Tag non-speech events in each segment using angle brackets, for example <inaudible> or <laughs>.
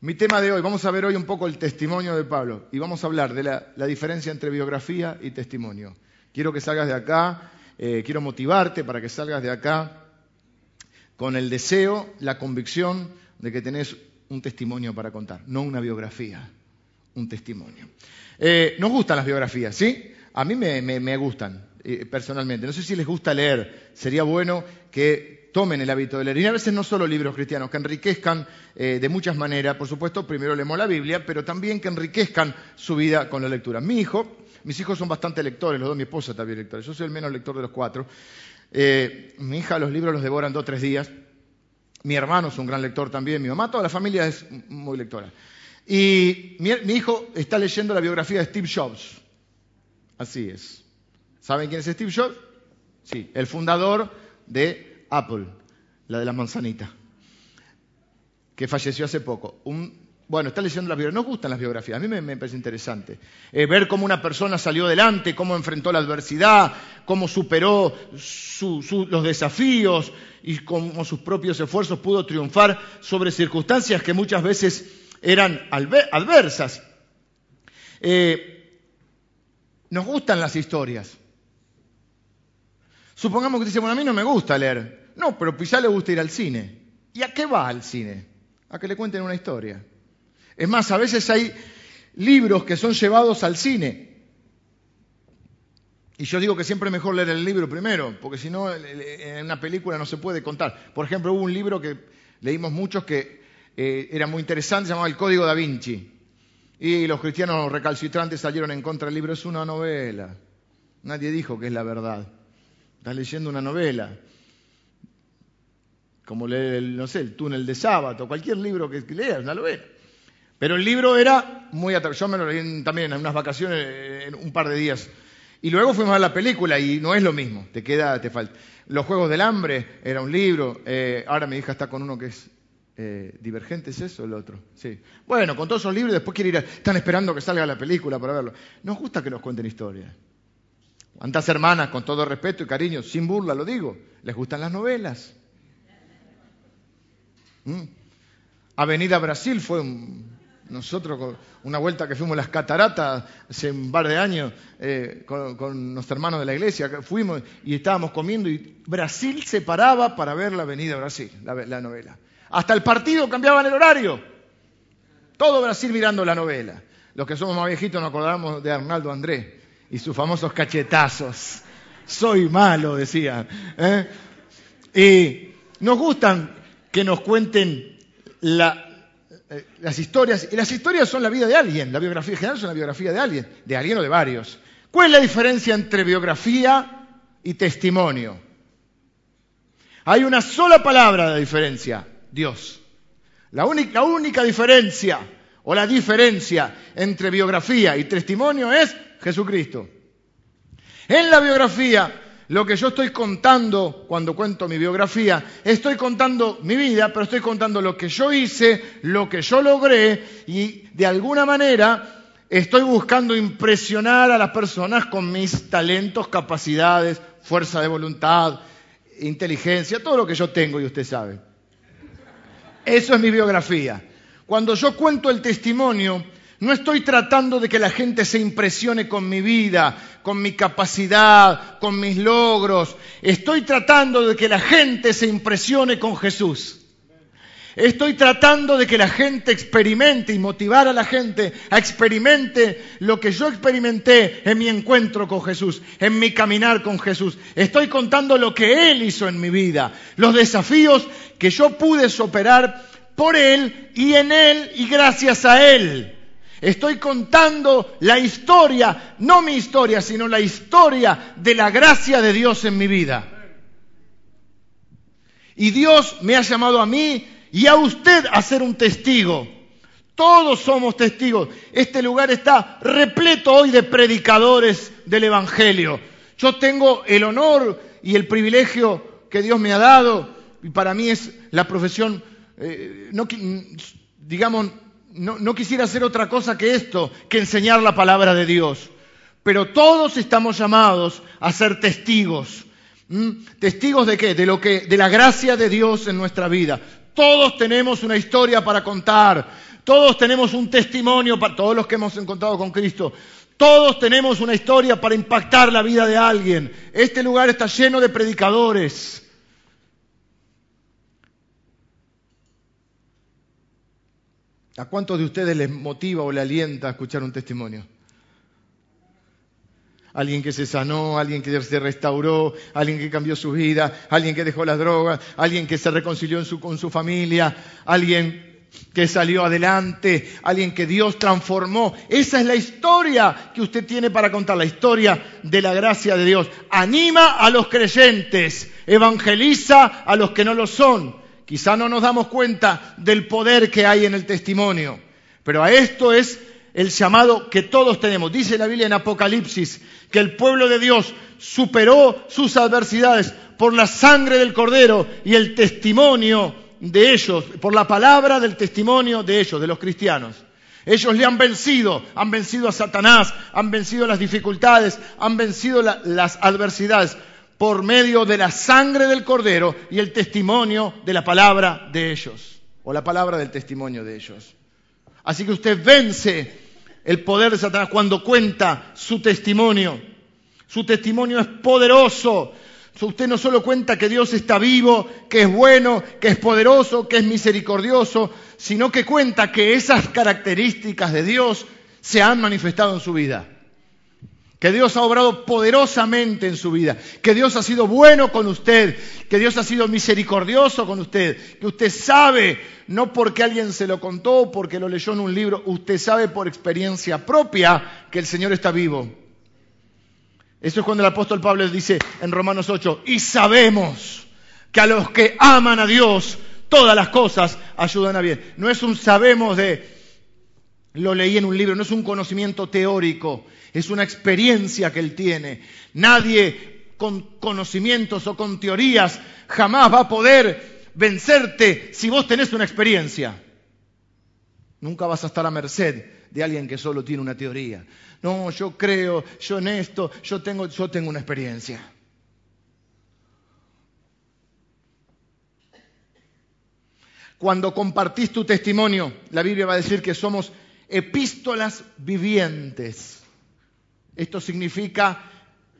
Mi tema de hoy, vamos a ver hoy un poco el testimonio de Pablo y vamos a hablar de la, diferencia entre biografía y testimonio. Quiero que salgas de acá, eh, quiero motivarte para que salgas de acá con el deseo, la convicción de que tenés un testimonio para contar, no una biografía, un testimonio. Eh, nos gustan las biografías, ¿sí? A mí me, me- me gustan, eh, personalmente. No sé si les gusta leer. Sería bueno que tomen el hábito de leer. Y a veces no solo libros cristianos, que enriquezcan eh, de muchas maneras. Por supuesto, primero leemos la Biblia, pero también que enriquezcan su vida con la lectura. Mi hijo, mis hijos son bastante lectores, los dos, mi esposa también lectores. Yo soy el menos lector de los cuatro. Eh, mi hija los libros los devora en dos o tres días. Mi hermano es un gran lector también, mi mamá, toda la familia es muy lectora. Y mi hijo está leyendo la biografía de Steve Jobs. Así es. ¿Saben quién es Steve Jobs? Sí, el fundador de Apple, la de la manzanita, que falleció hace poco. Bueno, está leyendo la biografía. Nos gustan las biografías, a mí me, parece interesante. Eh, ver cómo una persona salió adelante, cómo enfrentó la adversidad, cómo superó su- su- los desafíos y cómo sus propios esfuerzos pudo triunfar sobre circunstancias que muchas veces eran adversas. Eh, nos gustan las historias. Supongamos que dice, bueno, a mí no me gusta leer. No, pero quizá le gusta ir al cine. ¿Y a qué va al cine? A que le cuenten una historia. Es más, a veces hay libros que son llevados al cine. Y yo digo que siempre es mejor leer el libro primero, porque si no, en una película no se puede contar. Por ejemplo, hubo un libro que leímos muchos que eh, era muy interesante, se llamaba El Código da Vinci. Y los cristianos recalcitrantes salieron en contra del libro. Es una novela. Nadie dijo que es la verdad. Estás leyendo una novela. Como leer, el, no sé, el túnel de sábado, cualquier libro que leas, una novela. Pero el libro era muy atractivo. Yo me lo leí también en unas vacaciones, en un par de días. Y luego fuimos a la película y no es lo mismo. Te queda, te falta. Los Juegos del Hambre era un libro. eh, ahora mi hija está con uno que es eh, Divergente, ¿es eso el otro? Sí. Bueno, con todos esos libros después quiere ir a- Están esperando que salga la película para verlo. Nos gusta que nos cuenten historias. ¿Cuántas hermanas, con todo respeto y cariño, sin burla lo digo, les gustan las novelas? ¿Mm? Avenida Brasil fue un- nosotros una vuelta que fuimos a las cataratas hace un par de años eh, con, con nuestros hermanos de la iglesia, que fuimos y estábamos comiendo y Brasil se paraba para ver la Avenida Brasil, la, la novela. Hasta el partido cambiaban el horario. Todo Brasil mirando la novela. Los que somos más viejitos nos acordamos de Arnaldo André y sus famosos cachetazos. Soy malo, decía. ¿eh? Y nos gustan que nos cuenten la- eh, las historias. Y las historias son la vida de alguien. La biografía en general es una biografía de alguien. De alguien o de varios. ¿Cuál es la diferencia entre biografía y testimonio? Hay una sola palabra de diferencia. Dios. La única, la única diferencia o la diferencia entre biografía y testimonio es Jesucristo. En la biografía, lo que yo estoy contando cuando cuento mi biografía, estoy contando mi vida, pero estoy contando lo que yo hice, lo que yo logré y de alguna manera estoy buscando impresionar a las personas con mis talentos, capacidades, fuerza de voluntad, inteligencia, todo lo que yo tengo y usted sabe. Eso es mi biografía. Cuando yo cuento el testimonio, no estoy tratando de que la gente se impresione con mi vida, con mi capacidad, con mis logros. Estoy tratando de que la gente se impresione con Jesús. Estoy tratando de que la gente experimente y motivar a la gente a experimente lo que yo experimenté en mi encuentro con Jesús, en mi caminar con Jesús. Estoy contando lo que Él hizo en mi vida, los desafíos que yo pude superar por Él y en Él y gracias a Él. Estoy contando la historia, no mi historia, sino la historia de la gracia de Dios en mi vida. Y Dios me ha llamado a mí y a usted a ser un testigo. Todos somos testigos. Este lugar está repleto hoy de predicadores del Evangelio. Yo tengo el honor y el privilegio que Dios me ha dado, y para mí es la profesión, eh, no, digamos, no, quisiera hacer otra cosa que esto, que enseñar la palabra de Dios. Pero todos estamos llamados a ser testigos. ¿Mm? ¿Testigos de qué? De lo que, de la gracia de Dios en nuestra vida. Todos tenemos una historia para contar. Todos tenemos un testimonio para todos los que hemos encontrado con Cristo. Todos tenemos una historia para impactar la vida de alguien. Este lugar está lleno de predicadores. ¿A cuántos de ustedes les motiva o le alienta a escuchar un testimonio? Alguien que se sanó, alguien que se restauró, alguien que cambió su vida, alguien que dejó las drogas, alguien que se reconcilió con su familia, alguien que salió adelante, alguien que Dios transformó. Esa es la historia que usted tiene para contar, la historia de la gracia de Dios. Anima a los creyentes, evangeliza a los que no lo son. Quizá no nos damos cuenta del poder que hay en el testimonio, pero a esto es el llamado que todos tenemos. Dice la Biblia en Apocalipsis que el pueblo de Dios superó sus adversidades por la sangre del cordero y el testimonio de ellos, por la palabra del testimonio de ellos, de los cristianos. Ellos le han vencido, han vencido a Satanás, han vencido las dificultades, han vencido las adversidades por medio de la sangre del cordero y el testimonio de la palabra de ellos, o la palabra del testimonio de ellos. Así que usted vence el poder de Satanás cuando cuenta su testimonio. Su testimonio es poderoso. Usted no solo cuenta que Dios está vivo, que es bueno, que es poderoso, que es misericordioso, sino que cuenta que esas características de Dios se han manifestado en su vida que Dios ha obrado poderosamente en su vida, que Dios ha sido bueno con usted, que Dios ha sido misericordioso con usted, que usted sabe, no porque alguien se lo contó o porque lo leyó en un libro, usted sabe por experiencia propia que el Señor está vivo. Eso es cuando el apóstol Pablo dice en Romanos 8, y sabemos que a los que aman a Dios, todas las cosas ayudan a bien. No es un sabemos de, lo leí en un libro, no es un conocimiento teórico, es una experiencia que él tiene. Nadie con conocimientos o con teorías jamás va a poder vencerte si vos tenés una experiencia. Nunca vas a estar a merced de alguien que solo tiene una teoría. No, yo creo, yo en esto, yo tengo, yo tengo una experiencia. Cuando compartís tu testimonio, la Biblia va a decir que somos epístolas vivientes. Esto significa,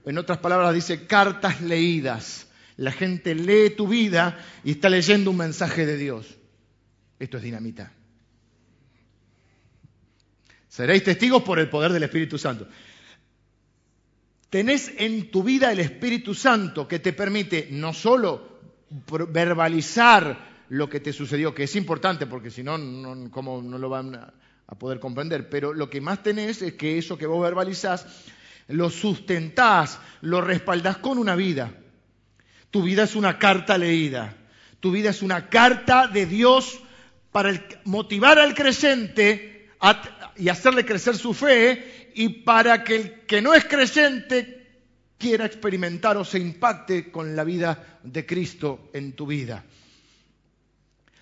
en otras palabras, dice cartas leídas. La gente lee tu vida y está leyendo un mensaje de Dios. Esto es dinamita. Seréis testigos por el poder del Espíritu Santo. Tenés en tu vida el Espíritu Santo que te permite no solo verbalizar lo que te sucedió, que es importante porque si no, no, ¿cómo no lo van a, a poder comprender. Pero lo que más tenés es que eso que vos verbalizás, lo sustentás, lo respaldás con una vida. Tu vida es una carta leída. Tu vida es una carta de Dios para motivar al creyente y hacerle crecer su fe y para que el que no es creyente quiera experimentar o se impacte con la vida de Cristo en tu vida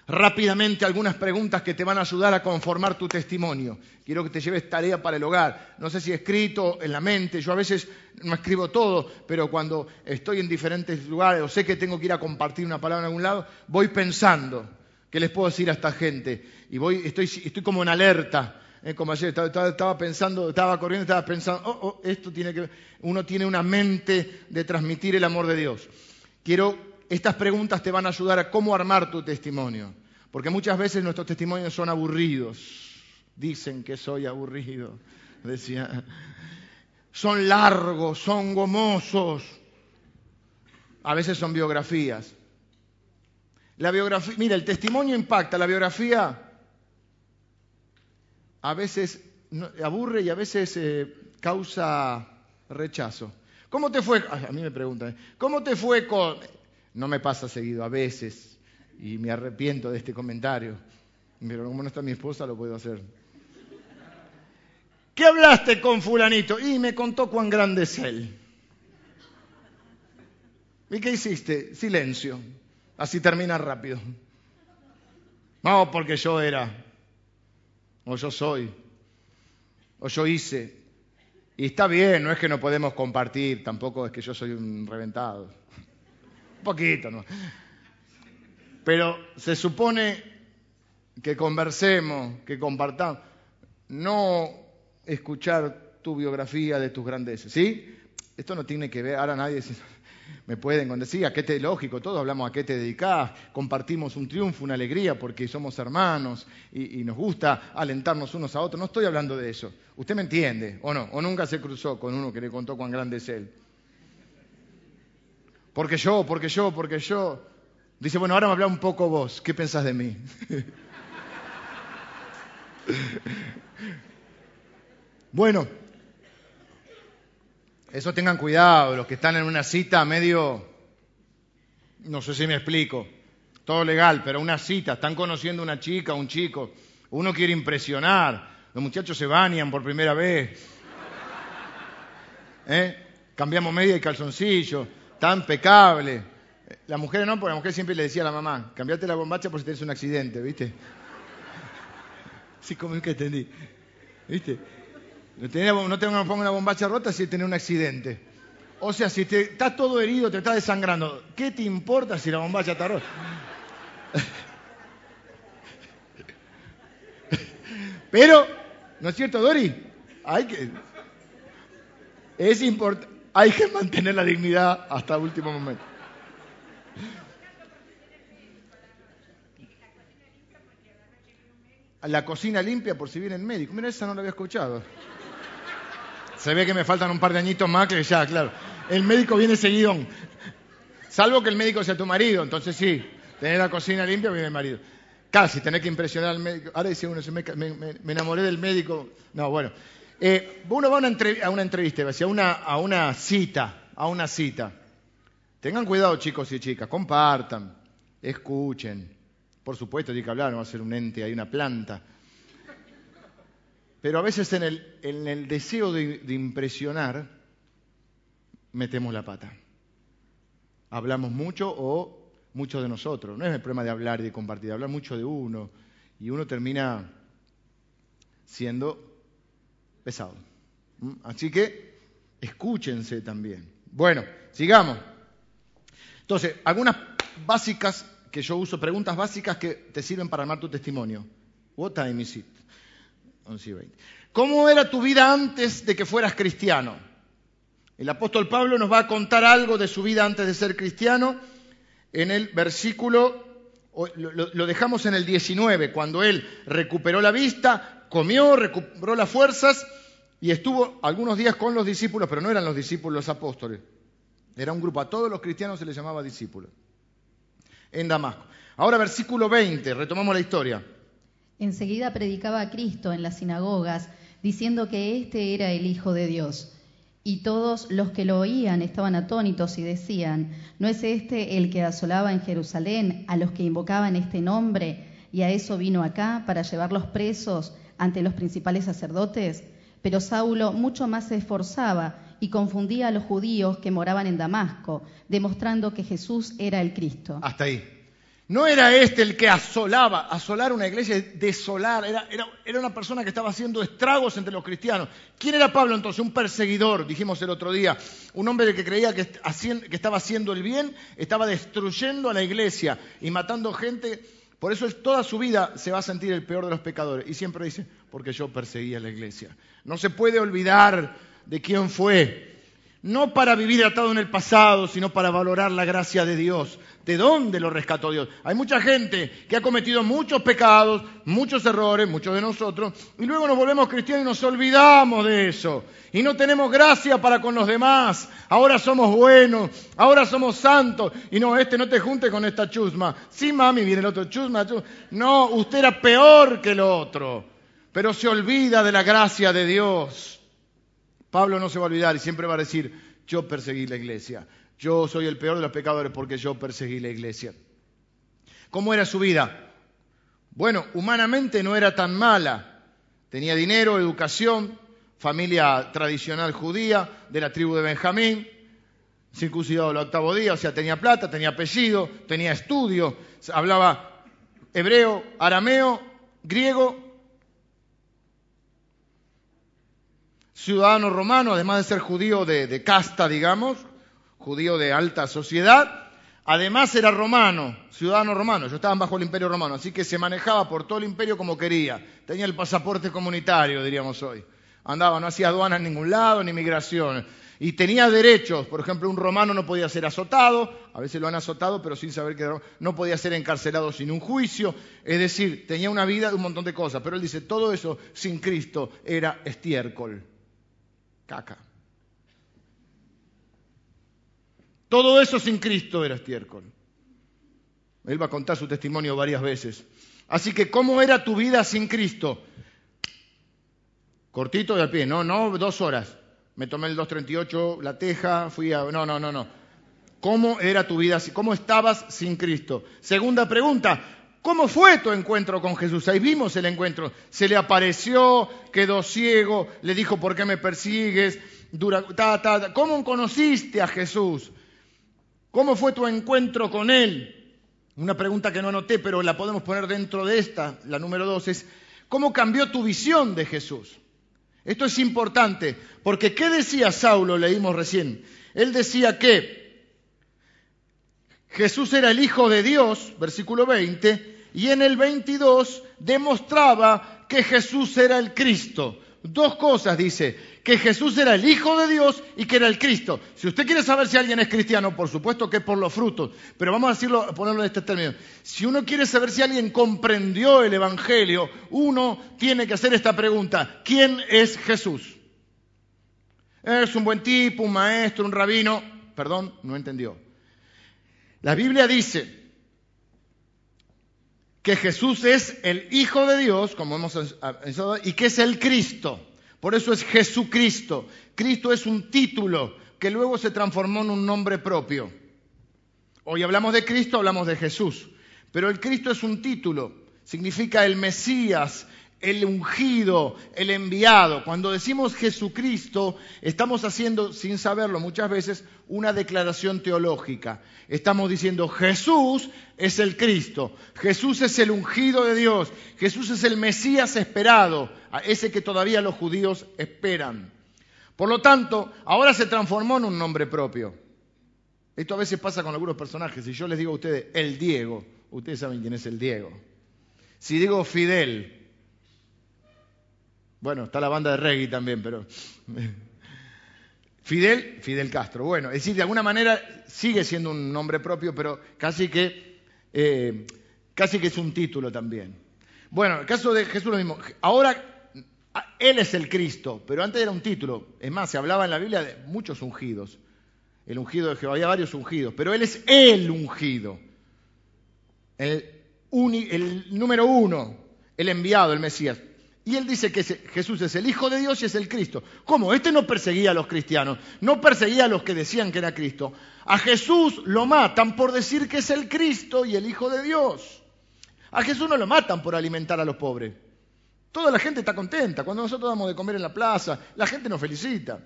rápidamente algunas preguntas que te van a ayudar a conformar tu testimonio. Quiero que te lleves tarea para el hogar. No sé si escrito en la mente. Yo a veces no escribo todo, pero cuando estoy en diferentes lugares o sé que tengo que ir a compartir una palabra en algún lado, voy pensando qué les puedo decir a esta gente. Y voy, estoy, estoy como en alerta. ¿eh? como ayer, estaba, pensando, estaba corriendo, estaba pensando, oh, oh, esto tiene que. Uno tiene una mente de transmitir el amor de Dios. Quiero estas preguntas te van a ayudar a cómo armar tu testimonio. Porque muchas veces nuestros testimonios son aburridos. Dicen que soy aburrido, <laughs> decía. Son largos, son gomosos. A veces son biografías. La biografía, mira, el testimonio impacta, la biografía a veces aburre y a veces eh, causa rechazo. ¿Cómo te fue? A mí me preguntan, ¿cómo te fue con no me pasa seguido, a veces, y me arrepiento de este comentario, pero como no está mi esposa, lo puedo hacer. ¿Qué hablaste con fulanito? Y me contó cuán grande es él. ¿Y qué hiciste? Silencio. Así termina rápido. No, porque yo era, o yo soy, o yo hice. Y está bien, no es que no podemos compartir, tampoco es que yo soy un reventado poquito, ¿no? Pero se supone que conversemos, que compartamos, no escuchar tu biografía de tus grandeces, ¿sí? Esto no tiene que ver, ahora nadie me pueden decir, ¿a qué te, lógico, todos hablamos a qué te dedicás, compartimos un triunfo, una alegría, porque somos hermanos y, y, nos gusta alentarnos unos a otros. No estoy hablando de eso. ¿Usted me entiende o no? ¿O nunca se cruzó con uno que le contó cuán grande es él? Porque yo, porque yo, porque yo. Dice, bueno, ahora me habla un poco vos. ¿Qué pensás de mí? <laughs> bueno, eso tengan cuidado, los que están en una cita medio, no sé si me explico, todo legal, pero una cita, están conociendo una chica, un chico, uno quiere impresionar, los muchachos se bañan por primera vez, ¿Eh? cambiamos media y calzoncillo, tan impecable. La mujer no, porque la mujer siempre le decía a la mamá, cambiate la bombacha por si tienes un accidente, ¿viste? Sí, como es que entendí. ¿Viste? No, tenía, no tengo una bombacha rota si tenés un accidente. O sea, si estás todo herido, te estás desangrando, ¿qué te importa si la bombacha está rota? <laughs> Pero, ¿no es cierto, Dori? Hay que. Es importante. Hay que mantener la dignidad hasta el último momento. La cocina limpia por si viene el médico. Mira, esa no la había escuchado. Se ve que me faltan un par de añitos más que ya, claro. El médico viene seguido. Salvo que el médico sea tu marido, entonces sí, tener la cocina limpia viene el marido. Casi, tener que impresionar al médico. Ahora dice uno, me, enamoré del médico. No, bueno. Eh, uno va a una, entrevista, a una, a una cita, a una cita. Tengan cuidado, chicos y chicas, compartan, escuchen. Por supuesto, tiene que hablar, no va a ser un ente, hay una planta. Pero a veces en el, deseo de, impresionar, metemos la pata. Hablamos mucho o mucho de nosotros. No es el problema de hablar y de compartir, hablar mucho de uno. Y uno termina siendo pesado. ¿Mm? Así que escúchense también. Bueno, sigamos. Entonces, algunas básicas que yo uso, preguntas básicas que te sirven para armar tu testimonio. What time is it? ¿Cómo era tu vida antes de que fueras cristiano? El apóstol Pablo nos va a contar algo de su vida antes de ser cristiano en el versículo, lo, dejamos en el 19, cuando él recuperó la vista, comió, recuperó las fuerzas y estuvo algunos días con los discípulos, pero no eran los discípulos los apóstoles, era un grupo, a todos los cristianos se les llamaba discípulos, en Damasco. Ahora versículo 20, retomamos la historia. Enseguida predicaba a Cristo en las sinagogas, diciendo que éste era el Hijo de Dios. Y todos los que lo oían estaban atónitos y decían, ¿no es este el que asolaba en Jerusalén a los que invocaban este nombre y a eso vino acá para llevarlos presos ante los principales sacerdotes? Pero Saulo mucho más se esforzaba y confundía a los judíos que moraban en Damasco, demostrando que Jesús era el Cristo. Hasta ahí. No era este el que asolaba, asolar una iglesia, desolar, era, una persona que estaba haciendo estragos entre los cristianos. ¿Quién era Pablo entonces? Un perseguidor, dijimos el otro día, un hombre que creía que estaba haciendo el bien, estaba destruyendo a la iglesia y matando gente. Por eso toda su vida se va a sentir el peor de los pecadores. Y siempre dice, porque yo perseguía a la iglesia. No se puede olvidar de quién fue no para vivir atado en el pasado, sino para valorar la gracia de Dios. ¿De dónde lo rescató Dios? Hay mucha gente que ha cometido muchos pecados, muchos errores, muchos de nosotros, y luego nos volvemos cristianos y nos olvidamos de eso. Y no tenemos gracia para con los demás. Ahora somos buenos, ahora somos santos. Y no, este no te junte con esta chusma. Sí, mami, viene el otro chusma. chusma. No, usted era peor que el otro. Pero se olvida de la gracia de Dios. Pablo no se va a olvidar y siempre va a decir, yo perseguí la iglesia. Yo soy el peor de los pecadores porque yo perseguí la iglesia. ¿Cómo era su vida? Bueno, humanamente no era tan mala. Tenía dinero, educación, familia tradicional judía de la tribu de Benjamín, circuncidado el octavo día, o sea, tenía plata, tenía apellido, tenía estudio, hablaba hebreo, arameo, griego ciudadano romano, además de ser judío de, casta, digamos, judío de alta sociedad, Además era romano, ciudadano romano, yo estaban bajo el imperio romano, así que se manejaba por todo el imperio como quería. Tenía el pasaporte comunitario, diríamos hoy. Andaba, no hacía aduana en ningún lado, ni migración. Y tenía derechos, por ejemplo, un romano no podía ser azotado, a veces lo han azotado, pero sin saber que no podía ser encarcelado sin un juicio, es decir, tenía una vida de un montón de cosas, pero él dice, todo eso sin Cristo era estiércol, caca. Todo eso sin Cristo era estiércol. Él va a contar su testimonio varias veces. Así que, ¿cómo era tu vida sin Cristo? Cortito de a pie, no, no, dos horas. Me tomé el 238, la teja, fui a... No, no, no, no. ¿Cómo era tu vida? ¿Cómo estabas sin Cristo? Segunda pregunta, ¿cómo fue tu encuentro con Jesús? Ahí vimos el encuentro. Se le apareció, quedó ciego, le dijo, ¿por qué me persigues? ¿Cómo conociste a Jesús? ¿Cómo fue tu encuentro con Él? Una pregunta que no anoté, pero la podemos poner dentro de esta, la número dos, es ¿cómo cambió tu visión de Jesús? Esto es importante, porque ¿qué decía Saulo? Leímos recién. Él decía que Jesús era el Hijo de Dios, versículo 20, y en el 22 demostraba que Jesús era el Cristo. Dos cosas dice, que Jesús era el Hijo de Dios y que era el Cristo. Si usted quiere saber si alguien es cristiano, por supuesto que es por los frutos, pero vamos a ponerlo en este término. Si uno quiere saber si alguien comprendió el Evangelio, uno tiene que hacer esta pregunta, ¿quién es Jesús? Es un buen tipo, un maestro, un rabino. Perdón, no entendió. La Biblia dice que Jesús es el Hijo de Dios, como hemos y que es el Cristo. Por eso es Jesucristo. Cristo es un título que luego se transformó en un nombre propio. Hoy hablamos de Cristo, hablamos de Jesús. Pero el Cristo es un título, significa el Mesías, el ungido, el enviado. Cuando decimos Jesucristo, estamos haciendo, sin saberlo muchas veces, una declaración teológica. Estamos diciendo Jesús es el Cristo, Jesús es el ungido de Dios, Jesús es el Mesías esperado, ese que todavía los judíos esperan. Por lo tanto, ahora se transformó en un nombre propio. Esto a veces pasa con algunos personajes. Si yo les digo a ustedes el Diego, ustedes saben quién es el Diego. Si digo Fidel, bueno, está la banda de reggae también, pero... <laughs> Fidel, Fidel Castro. Bueno, es decir, de alguna manera sigue siendo un nombre propio, pero casi que, eh, casi que es un título también. Bueno, el caso de Jesús lo mismo. Ahora, Él es el Cristo, pero antes era un título. Es más, se hablaba en la Biblia de muchos ungidos. El ungido de Jehová, había varios ungidos, pero Él es el ungido. El, el número uno, el enviado, el Mesías. Y él dice que Jesús es el Hijo de Dios y es el Cristo. ¿Cómo? Este no perseguía a los cristianos, no perseguía a los que decían que era Cristo. A Jesús lo matan por decir que es el Cristo y el Hijo de Dios. A Jesús no lo matan por alimentar a los pobres. Toda la gente está contenta. Cuando nosotros damos de comer en la plaza, la gente nos felicita.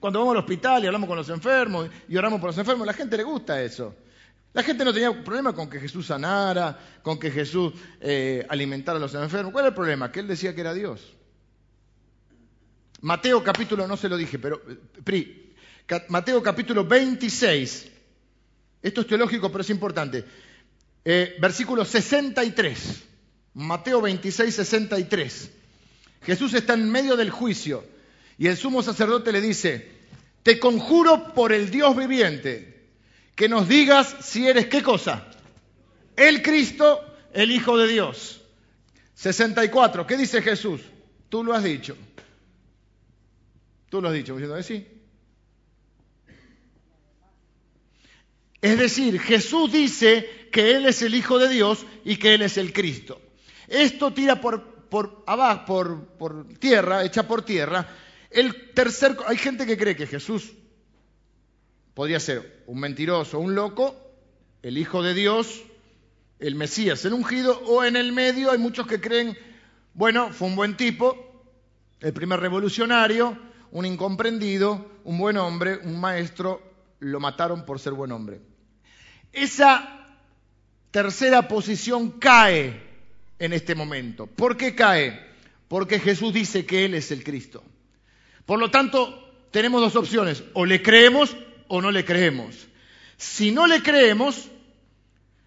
Cuando vamos al hospital y hablamos con los enfermos y oramos por los enfermos, la gente le gusta eso. La gente no tenía problema con que Jesús sanara, con que Jesús eh, alimentara a los enfermos. ¿Cuál era el problema? Que él decía que era Dios. Mateo capítulo, no se lo dije, pero Pri, Mateo capítulo 26. Esto es teológico, pero es importante. Eh, versículo 63. Mateo 26, 63. Jesús está en medio del juicio y el sumo sacerdote le dice, te conjuro por el Dios viviente que nos digas si eres qué cosa. El Cristo, el Hijo de Dios. 64. ¿Qué dice Jesús? Tú lo has dicho. Tú lo has dicho. Diciendo, sí. Es decir, Jesús dice que Él es el Hijo de Dios y que Él es el Cristo. Esto tira por, por abajo, por, por tierra, echa por tierra. El tercer, hay gente que cree que Jesús Podría ser un mentiroso, un loco, el Hijo de Dios, el Mesías, el ungido, o en el medio hay muchos que creen, bueno, fue un buen tipo, el primer revolucionario, un incomprendido, un buen hombre, un maestro, lo mataron por ser buen hombre. Esa tercera posición cae en este momento. ¿Por qué cae? Porque Jesús dice que Él es el Cristo. Por lo tanto, tenemos dos opciones, o le creemos o no le creemos. Si no le creemos,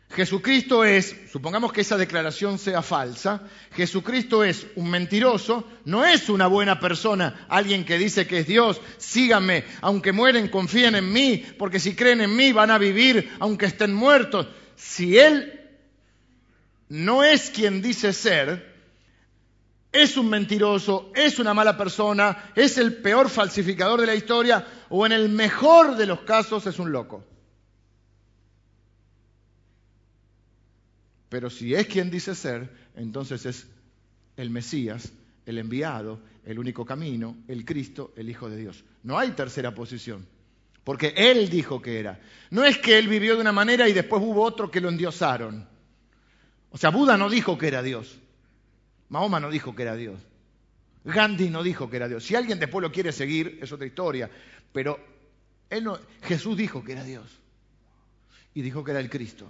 Jesucristo es, supongamos que esa declaración sea falsa, Jesucristo es un mentiroso, no es una buena persona, alguien que dice que es Dios, síganme, aunque mueren, confíen en mí, porque si creen en mí van a vivir aunque estén muertos. Si Él no es quien dice ser, es un mentiroso, es una mala persona, es el peor falsificador de la historia o en el mejor de los casos es un loco. Pero si es quien dice ser, entonces es el Mesías, el enviado, el único camino, el Cristo, el Hijo de Dios. No hay tercera posición, porque Él dijo que era. No es que Él vivió de una manera y después hubo otro que lo endiosaron. O sea, Buda no dijo que era Dios. Mahoma no dijo que era Dios. Gandhi no dijo que era Dios. Si alguien después lo quiere seguir, es otra historia. Pero él no, Jesús dijo que era Dios. Y dijo que era el Cristo.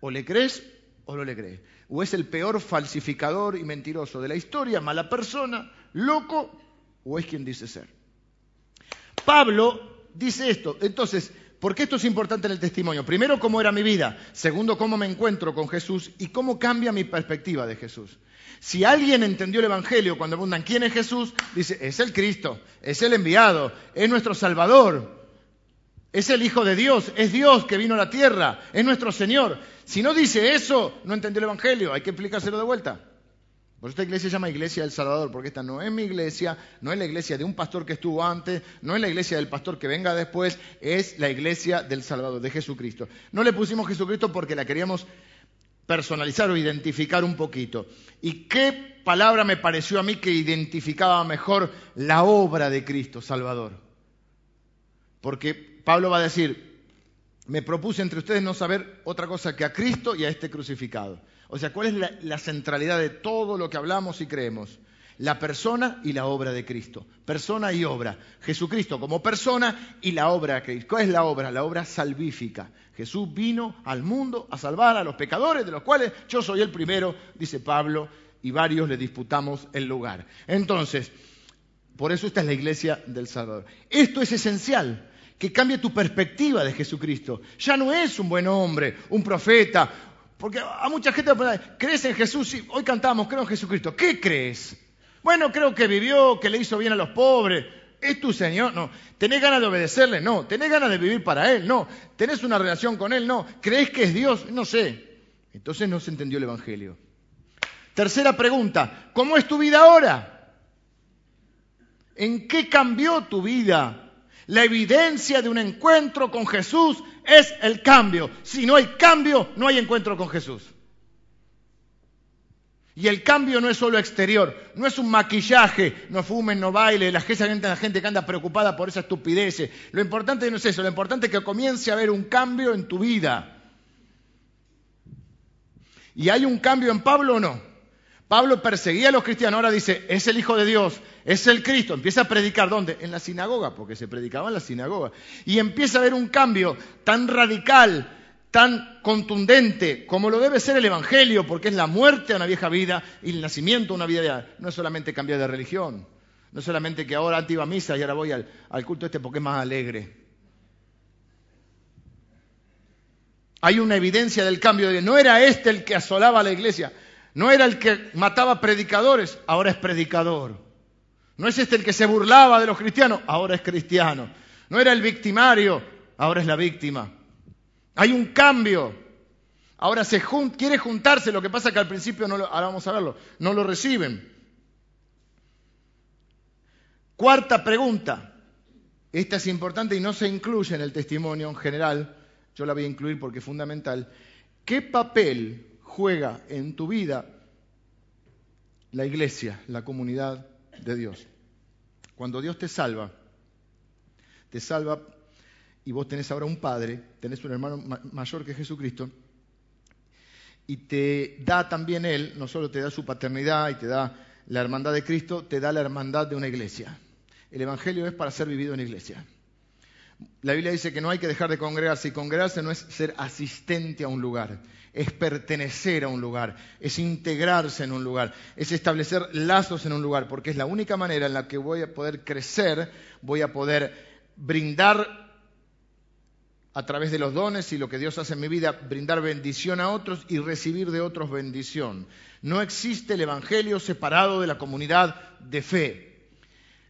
O le crees o no le crees. O es el peor falsificador y mentiroso de la historia, mala persona, loco, o es quien dice ser. Pablo dice esto. Entonces, ¿por qué esto es importante en el testimonio? Primero, cómo era mi vida. Segundo, cómo me encuentro con Jesús y cómo cambia mi perspectiva de Jesús. Si alguien entendió el Evangelio cuando preguntan quién es Jesús, dice, es el Cristo, es el enviado, es nuestro Salvador, es el Hijo de Dios, es Dios que vino a la tierra, es nuestro Señor. Si no dice eso, no entendió el Evangelio, hay que explicárselo de vuelta. Por esta iglesia se llama Iglesia del Salvador, porque esta no es mi iglesia, no es la iglesia de un pastor que estuvo antes, no es la iglesia del pastor que venga después, es la iglesia del Salvador, de Jesucristo. No le pusimos Jesucristo porque la queríamos personalizar o identificar un poquito. ¿Y qué palabra me pareció a mí que identificaba mejor la obra de Cristo Salvador? Porque Pablo va a decir, me propuse entre ustedes no saber otra cosa que a Cristo y a este crucificado. O sea, ¿cuál es la, centralidad de todo lo que hablamos y creemos? la persona y la obra de Cristo. Persona y obra. Jesucristo como persona y la obra de Cristo. ¿Cuál es la obra? La obra salvífica. Jesús vino al mundo a salvar a los pecadores, de los cuales yo soy el primero, dice Pablo, y varios le disputamos el lugar. Entonces, por eso esta es la iglesia del Salvador. Esto es esencial, que cambie tu perspectiva de Jesucristo. Ya no es un buen hombre, un profeta, porque a mucha gente crees en Jesús, hoy cantamos, creo en Jesucristo. ¿Qué crees? Bueno, creo que vivió, que le hizo bien a los pobres. ¿Es tu Señor? No. ¿Tenés ganas de obedecerle? No. ¿Tenés ganas de vivir para Él? No. ¿Tenés una relación con Él? No. ¿Crees que es Dios? No sé. Entonces no se entendió el Evangelio. Tercera pregunta. ¿Cómo es tu vida ahora? ¿En qué cambió tu vida? La evidencia de un encuentro con Jesús es el cambio. Si no hay cambio, no hay encuentro con Jesús. Y el cambio no es solo exterior, no es un maquillaje, no fumen, no bailen, la gente, la gente que anda preocupada por esa estupidez. Lo importante no es eso, lo importante es que comience a haber un cambio en tu vida. ¿Y hay un cambio en Pablo o no? Pablo perseguía a los cristianos, ahora dice, es el Hijo de Dios, es el Cristo. Empieza a predicar, ¿dónde? En la sinagoga, porque se predicaba en la sinagoga. Y empieza a haber un cambio tan radical, tan contundente como lo debe ser el Evangelio, porque es la muerte a una vieja vida y el nacimiento a una vida de... No es solamente cambiar de religión, no es solamente que ahora antes iba a misa y ahora voy al, al culto este porque es más alegre. Hay una evidencia del cambio de... No era este el que asolaba a la iglesia, no era el que mataba predicadores, ahora es predicador. No es este el que se burlaba de los cristianos, ahora es cristiano. No era el victimario, ahora es la víctima. Hay un cambio. Ahora se quiere juntarse, lo que pasa que al principio, no lo, vamos a verlo, no lo reciben. Cuarta pregunta. Esta es importante y no se incluye en el testimonio en general. Yo la voy a incluir porque es fundamental. ¿Qué papel juega en tu vida la iglesia, la comunidad de Dios? Cuando Dios te salva, te salva y vos tenés ahora un padre, tenés un hermano mayor que Jesucristo, y te da también Él, no solo te da su paternidad y te da la hermandad de Cristo, te da la hermandad de una iglesia. El Evangelio es para ser vivido en iglesia. La Biblia dice que no hay que dejar de congregarse y congregarse no es ser asistente a un lugar, es pertenecer a un lugar, es integrarse en un lugar, es establecer lazos en un lugar, porque es la única manera en la que voy a poder crecer, voy a poder brindar a través de los dones y lo que Dios hace en mi vida, brindar bendición a otros y recibir de otros bendición. No existe el Evangelio separado de la comunidad de fe.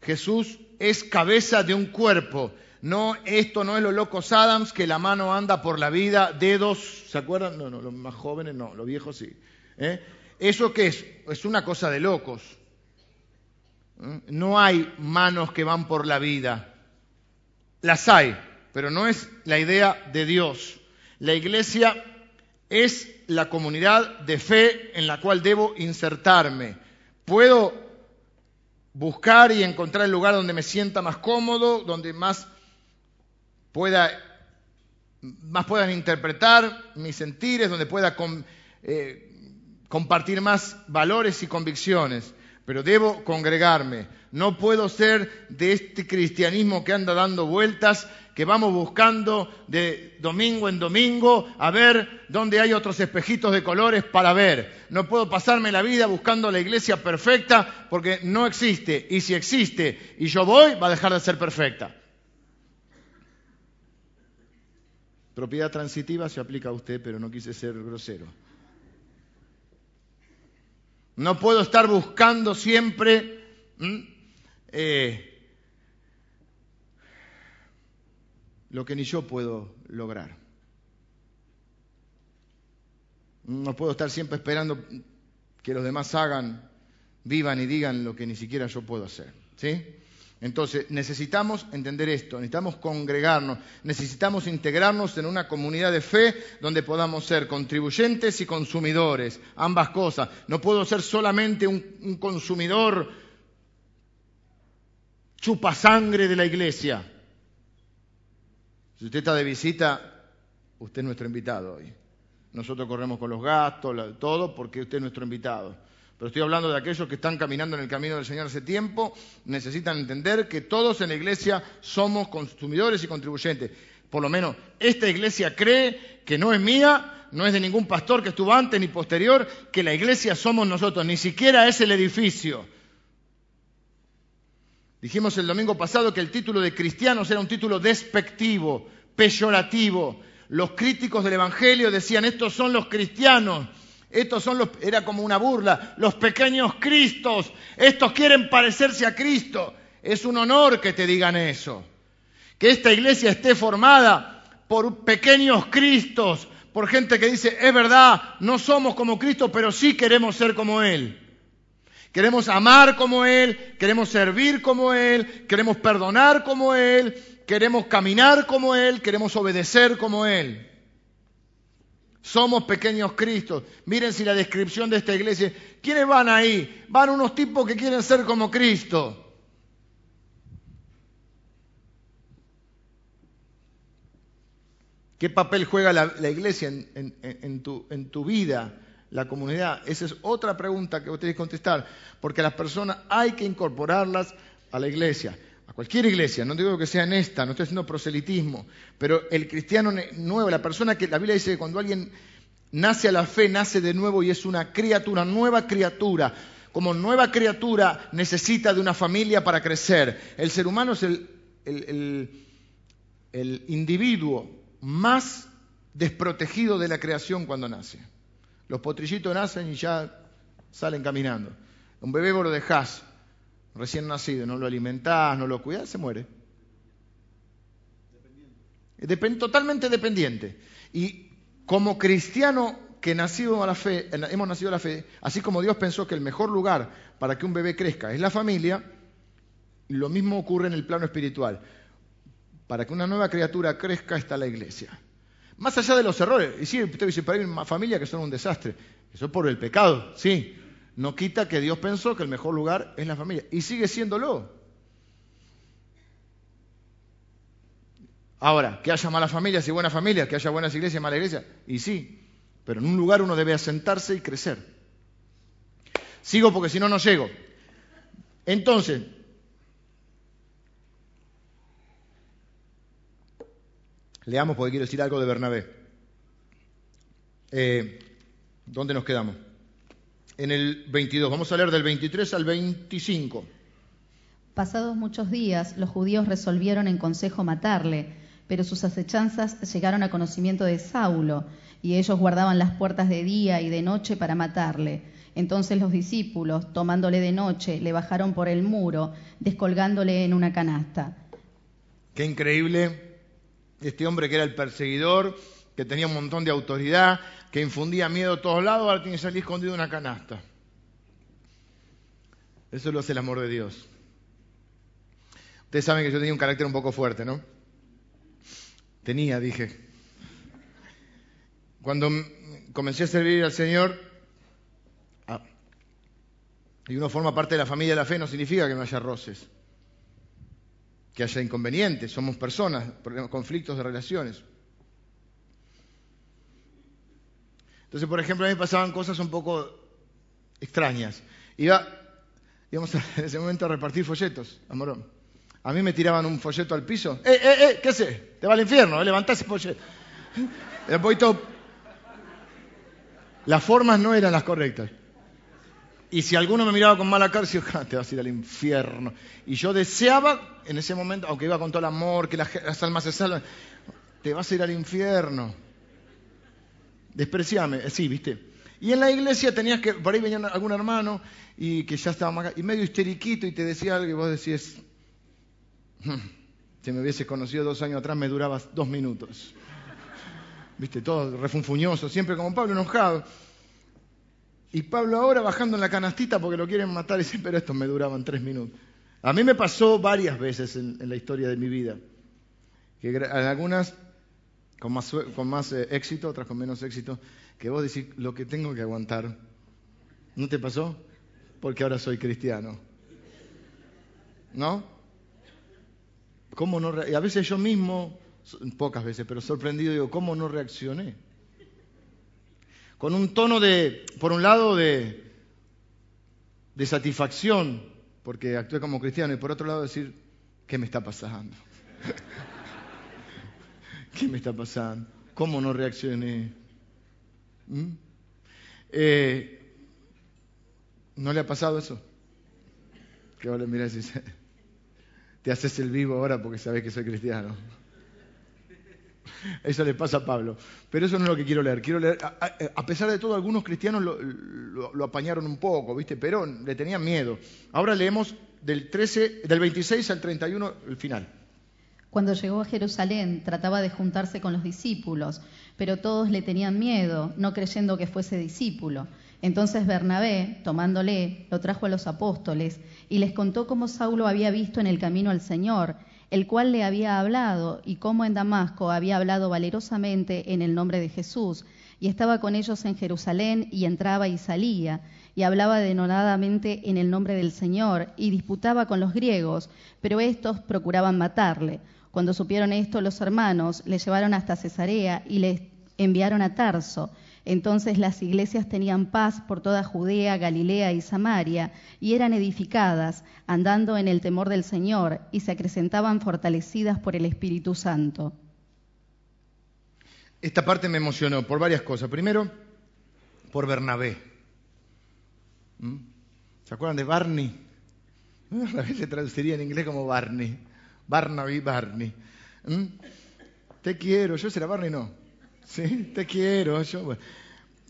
Jesús es cabeza de un cuerpo. No, esto no es los locos Adams, que la mano anda por la vida, dedos, ¿se acuerdan? No, no, los más jóvenes no, los viejos sí. ¿Eh? ¿Eso qué es? Es una cosa de locos. ¿Eh? No hay manos que van por la vida. Las hay, pero no es la idea de Dios. La iglesia es la comunidad de fe en la cual debo insertarme. Puedo buscar y encontrar el lugar donde me sienta más cómodo, donde más pueda más puedan interpretar mis sentires, donde pueda eh, compartir más valores y convicciones pero debo congregarme. No puedo ser de este cristianismo que anda dando vueltas, que vamos buscando de domingo en domingo a ver dónde hay otros espejitos de colores para ver. No puedo pasarme la vida buscando la iglesia perfecta porque no existe. Y si existe y yo voy, va a dejar de ser perfecta. Propiedad transitiva se aplica a usted, pero no quise ser grosero. No puedo estar buscando siempre eh, lo que ni yo puedo lograr. No puedo estar siempre esperando que los demás hagan, vivan y digan lo que ni siquiera yo puedo hacer. ¿Sí? Entonces, necesitamos entender esto, necesitamos congregarnos, necesitamos integrarnos en una comunidad de fe donde podamos ser contribuyentes y consumidores, ambas cosas. No puedo ser solamente un, consumidor chupasangre de la iglesia. Si usted está de visita, usted es nuestro invitado hoy. Nosotros corremos con los gastos, todo, porque usted es nuestro invitado pero estoy hablando de aquellos que están caminando en el camino del Señor hace tiempo, necesitan entender que todos en la iglesia somos consumidores y contribuyentes. Por lo menos esta iglesia cree que no es mía, no es de ningún pastor que estuvo antes ni posterior, que la iglesia somos nosotros, ni siquiera es el edificio. Dijimos el domingo pasado que el título de cristianos era un título despectivo, peyorativo. Los críticos del Evangelio decían, estos son los cristianos. Estos son los, era como una burla, los pequeños Cristos, estos quieren parecerse a Cristo. Es un honor que te digan eso. Que esta iglesia esté formada por pequeños Cristos, por gente que dice, es verdad, no somos como Cristo, pero sí queremos ser como Él. Queremos amar como Él, queremos servir como Él, queremos perdonar como Él, queremos caminar como Él, queremos obedecer como Él. Somos pequeños Cristos. Miren si la descripción de esta iglesia. ¿Quiénes van ahí? Van unos tipos que quieren ser como Cristo. ¿Qué papel juega la, iglesia en, tu, en tu vida, la comunidad? Esa es otra pregunta que vos tenés que contestar, porque las personas hay que incorporarlas a la iglesia a cualquier iglesia, no digo que sea en esta, no estoy haciendo proselitismo, pero el cristiano nuevo, la persona que la Biblia dice que cuando alguien nace a la fe, nace de nuevo y es una criatura, nueva criatura. Como nueva criatura necesita de una familia para crecer. El ser humano es el, individuo más desprotegido de la creación cuando nace. Los potrillitos nacen y ya salen caminando. Un bebé vos lo dejás recién nacido, no lo alimentás, no lo cuidás, se muere. Depend, totalmente dependiente. Y como cristiano que nacido a la fe, hemos nacido a la fe, así como Dios pensó que el mejor lugar para que un bebé crezca es la familia, lo mismo ocurre en el plano espiritual. Para que una nueva criatura crezca está la iglesia. Más allá de los errores, y sí, usted dice, para hay una familia que son un desastre. Eso es por el pecado, sí, no quita que Dios pensó que el mejor lugar es la familia. Y sigue siéndolo. Ahora, que haya malas familias y buenas familias, que haya buenas iglesias y malas iglesias, y sí, pero en un lugar uno debe asentarse y crecer. Sigo porque si no, no llego. Entonces, leamos porque quiero decir algo de Bernabé. Eh, ¿Dónde nos quedamos? En el 22. Vamos a leer del 23 al 25. Pasados muchos días, los judíos resolvieron en consejo matarle, pero sus acechanzas llegaron a conocimiento de Saulo, y ellos guardaban las puertas de día y de noche para matarle. Entonces los discípulos, tomándole de noche, le bajaron por el muro, descolgándole en una canasta. Qué increíble este hombre que era el perseguidor, que tenía un montón de autoridad, que infundía miedo a todos lados, ahora tiene que salir escondido en una canasta. Eso lo hace el amor de Dios. Ustedes saben que yo tenía un carácter un poco fuerte, ¿no? Tenía, dije. Cuando comencé a servir al Señor, ah, y uno forma parte de la familia de la fe, no significa que no haya roces, que haya inconvenientes, somos personas, conflictos de relaciones. Entonces, por ejemplo, a mí me pasaban cosas un poco extrañas. Iba, íbamos en ese momento a repartir folletos, amorón. A mí me tiraban un folleto al piso. ¡Eh, eh, eh! ¿Qué haces? Te va al infierno, ¿eh? ese folleto. Las formas no eran las correctas. Y si alguno me miraba con mala cara, decía, ah, te vas a ir al infierno. Y yo deseaba, en ese momento, aunque iba con todo el amor, que las almas se salvan, te vas a ir al infierno. Despreciame, eh, sí, viste. Y en la iglesia tenías que, por ahí venía algún hermano y que ya estaba más, y medio histeriquito y te decía algo y vos decías, hmm, si me hubieses conocido dos años atrás me durabas dos minutos. Viste, todo refunfuñoso, siempre como Pablo enojado. Y Pablo ahora bajando en la canastita porque lo quieren matar y dice, pero estos me duraban tres minutos. A mí me pasó varias veces en, en la historia de mi vida, que en algunas con más, con más eh, éxito, otras con menos éxito, que vos decís lo que tengo que aguantar. ¿No te pasó? Porque ahora soy cristiano. ¿No? ¿Cómo no? Y a veces yo mismo, pocas veces, pero sorprendido, digo, ¿cómo no reaccioné? Con un tono de, por un lado, de, de satisfacción, porque actué como cristiano, y por otro lado decir, ¿qué me está pasando? <laughs> ¿Qué me está pasando? ¿Cómo no reaccioné? ¿Mm? Eh, ¿No le ha pasado eso? Que ahora dices, <laughs> te haces el vivo ahora porque sabes que soy cristiano. <laughs> Eso le pasa a Pablo. Pero eso no es lo que quiero leer. Quiero leer, a, pesar de todo, algunos cristianos lo, lo, apañaron un poco, ¿viste? Pero le tenían miedo. Ahora leemos del, 13, del 26 al 31 el final. Cuando llegó a Jerusalén trataba de juntarse con los discípulos, pero todos le tenían miedo, no creyendo que fuese discípulo. Entonces Bernabé, tomándole, lo trajo a los apóstoles y les contó cómo Saulo había visto en el camino al Señor, el cual le había hablado, y cómo en Damasco había hablado valerosamente en el nombre de Jesús, y estaba con ellos en Jerusalén, y entraba y salía, y hablaba denodadamente en el nombre del Señor, y disputaba con los griegos, pero éstos procuraban matarle. Cuando supieron esto los hermanos, le llevaron hasta Cesarea y le enviaron a Tarso. Entonces las iglesias tenían paz por toda Judea, Galilea y Samaria, y eran edificadas, andando en el temor del Señor, y se acrecentaban fortalecidas por el Espíritu Santo. Esta parte me emocionó por varias cosas. Primero, por Bernabé. ¿Mm? ¿Se acuerdan de Barney? <laughs> A veces se traduciría en inglés como Barney. Barnaby Barney. ¿Mm? Te quiero, yo será Barney, no. Sí, te quiero. Yo,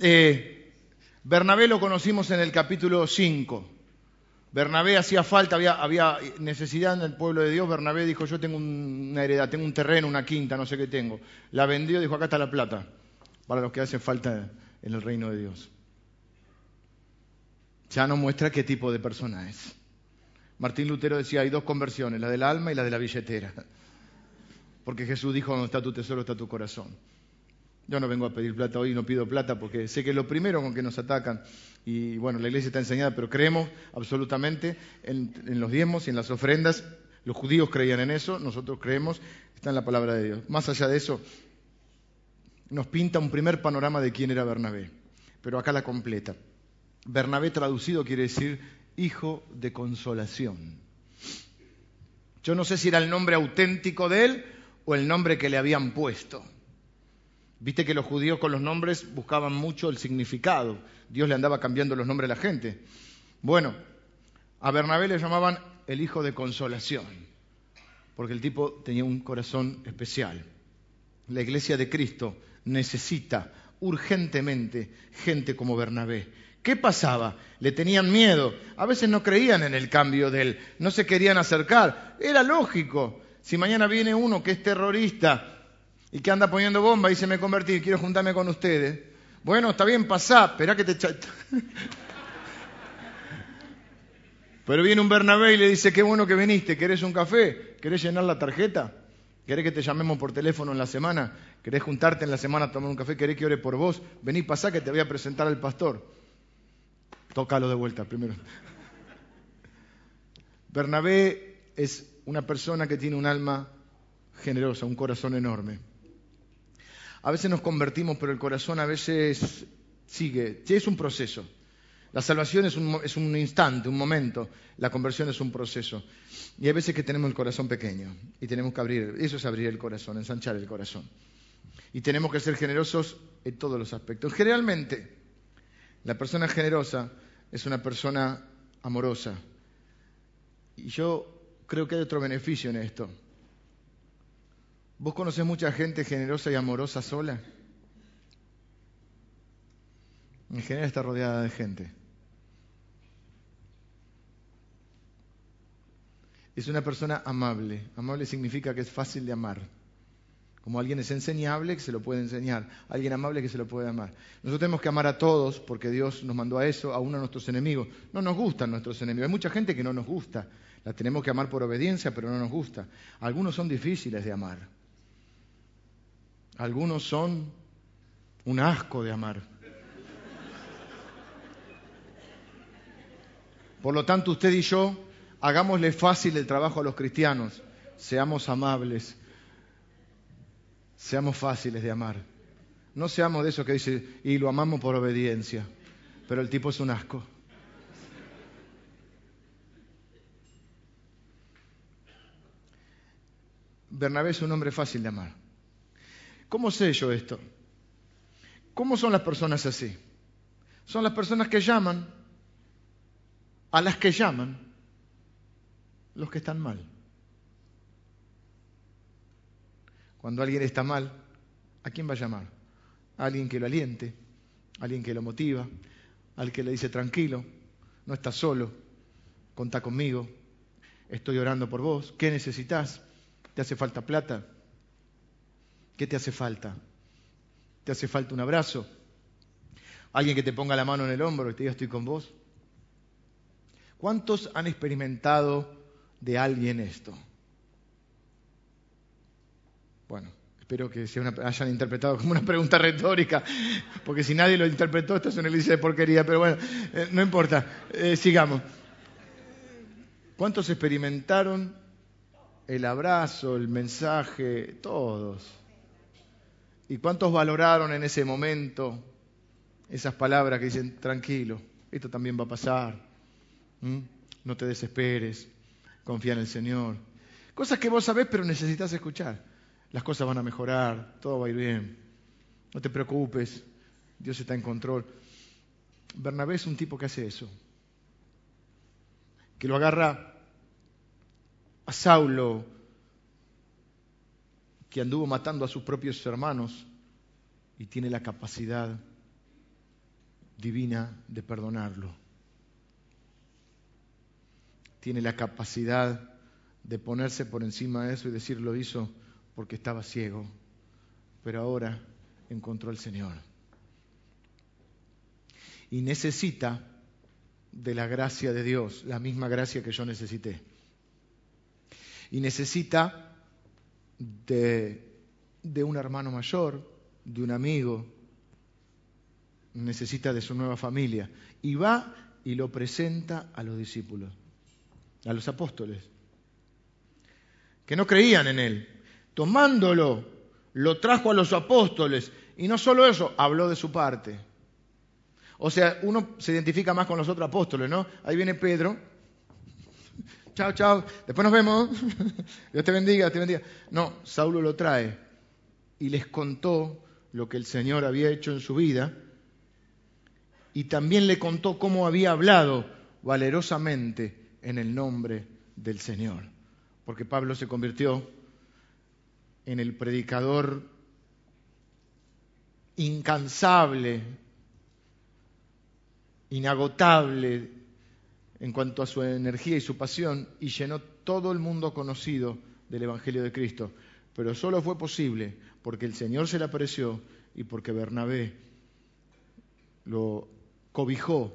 eh, Bernabé lo conocimos en el capítulo 5. Bernabé hacía falta, había, había, necesidad en el pueblo de Dios. Bernabé dijo, yo tengo una heredad, tengo un terreno, una quinta, no sé qué tengo. La vendió, dijo, acá está la plata, para los que hacen falta en el reino de Dios. Ya no muestra qué tipo de persona es. Martín Lutero decía, hay dos conversiones, la del alma y la de la billetera. Porque Jesús dijo, donde está tu tesoro está tu corazón. Yo no vengo a pedir plata hoy, no pido plata porque sé que es lo primero con que nos atacan. Y bueno, la iglesia está enseñada, pero creemos absolutamente en, en los diezmos y en las ofrendas. Los judíos creían en eso, nosotros creemos, está en la palabra de Dios. Más allá de eso, nos pinta un primer panorama de quién era Bernabé, pero acá la completa. Bernabé traducido quiere decir hijo de consolación. Yo no sé si era el nombre auténtico de él o el nombre que le habían puesto. Viste que los judíos con los nombres buscaban mucho el significado. Dios le andaba cambiando los nombres a la gente. Bueno, a Bernabé le llamaban el hijo de consolación, porque el tipo tenía un corazón especial. La iglesia de Cristo necesita urgentemente gente como Bernabé. ¿Qué pasaba? Le tenían miedo. A veces no creían en el cambio de él, no se querían acercar. Era lógico. Si mañana viene uno que es terrorista y que anda poniendo bomba y se me convertí, quiero juntarme con ustedes. Bueno, está bien, pasá, espera que te... <laughs> Pero viene un Bernabé y le dice, qué bueno que viniste, ¿querés un café? ¿Querés llenar la tarjeta? ¿Querés que te llamemos por teléfono en la semana? ¿Querés juntarte en la semana a tomar un café? ¿Querés que ore por vos? Vení, pasá que te voy a presentar al pastor. Tócalo de vuelta primero. <laughs> Bernabé es una persona que tiene un alma generosa, un corazón enorme. A veces nos convertimos, pero el corazón a veces sigue. Es un proceso. La salvación es un, es un, instante, un momento. La conversión es un proceso. Y hay veces que tenemos el corazón pequeño y tenemos que abrir. Eso es abrir el corazón, ensanchar el corazón. Y tenemos que ser generosos en todos los aspectos. Generalmente, la persona generosa es una persona amorosa. Y yo creo que hay otro beneficio en esto. ¿Vos conocés mucha gente generosa y amorosa sola? En general está rodeada de gente. Es una persona amable. Amable significa que es fácil de amar. Como alguien es enseñable, que se lo puede enseñar. Alguien amable que se lo puede amar. Nosotros tenemos que amar a todos porque Dios nos mandó a eso, a uno de nuestros enemigos. No nos gustan nuestros enemigos. Hay mucha gente que no nos gusta. La tenemos que amar por obediencia, pero no nos gusta. Algunos son difíciles de amar. Algunos son un asco de amar. Por lo tanto, usted y yo hagámosle fácil el trabajo a los cristianos. Seamos amables. Seamos fáciles de amar. No seamos de esos que dicen, y lo amamos por obediencia, pero el tipo es un asco. Bernabé es un hombre fácil de amar. ¿Cómo sé yo esto? ¿Cómo son las personas así? Son las personas que llaman a las que llaman los que están mal. Cuando alguien está mal, ¿a quién va a llamar? A alguien que lo aliente, a alguien que lo motiva, al que le dice tranquilo, no estás solo, contá conmigo, estoy orando por vos, ¿qué necesitas? ¿Te hace falta plata? ¿Qué te hace falta? ¿Te hace falta un abrazo? ¿Alguien que te ponga la mano en el hombro y te diga estoy con vos? ¿Cuántos han experimentado de alguien esto? Bueno, espero que se hayan interpretado como una pregunta retórica, porque si nadie lo interpretó, esto es una iglesia de porquería, pero bueno, eh, no importa, eh, sigamos. ¿Cuántos experimentaron el abrazo, el mensaje? Todos. ¿Y cuántos valoraron en ese momento esas palabras que dicen, tranquilo, esto también va a pasar, no te desesperes, confía en el Señor? Cosas que vos sabés pero necesitas escuchar. Las cosas van a mejorar, todo va a ir bien, no te preocupes, Dios está en control. Bernabé es un tipo que hace eso, que lo agarra a Saulo, que anduvo matando a sus propios hermanos y tiene la capacidad divina de perdonarlo. Tiene la capacidad de ponerse por encima de eso y decir lo hizo porque estaba ciego, pero ahora encontró al Señor. Y necesita de la gracia de Dios, la misma gracia que yo necesité. Y necesita de, un hermano mayor, de un amigo, necesita de su nueva familia. Y va y lo presenta a los discípulos, a los apóstoles, que no creían en él. Tomándolo, lo trajo a los apóstoles. Y no solo eso, habló de su parte. O sea, uno se identifica más con los otros apóstoles, ¿no? Ahí viene Pedro, <laughs> chao, chao, después nos vemos, <laughs> Dios te bendiga, te bendiga. No, Saulo lo trae y les contó lo que el Señor había hecho en su vida y también le contó cómo había hablado valerosamente en el nombre del Señor. porque Pablo se convirtió en el predicador incansable, inagotable en cuanto a su energía y su pasión y llenó todo el mundo conocido del Evangelio de Cristo. Pero solo fue posible porque el Señor se le apareció y porque Bernabé lo cobijó.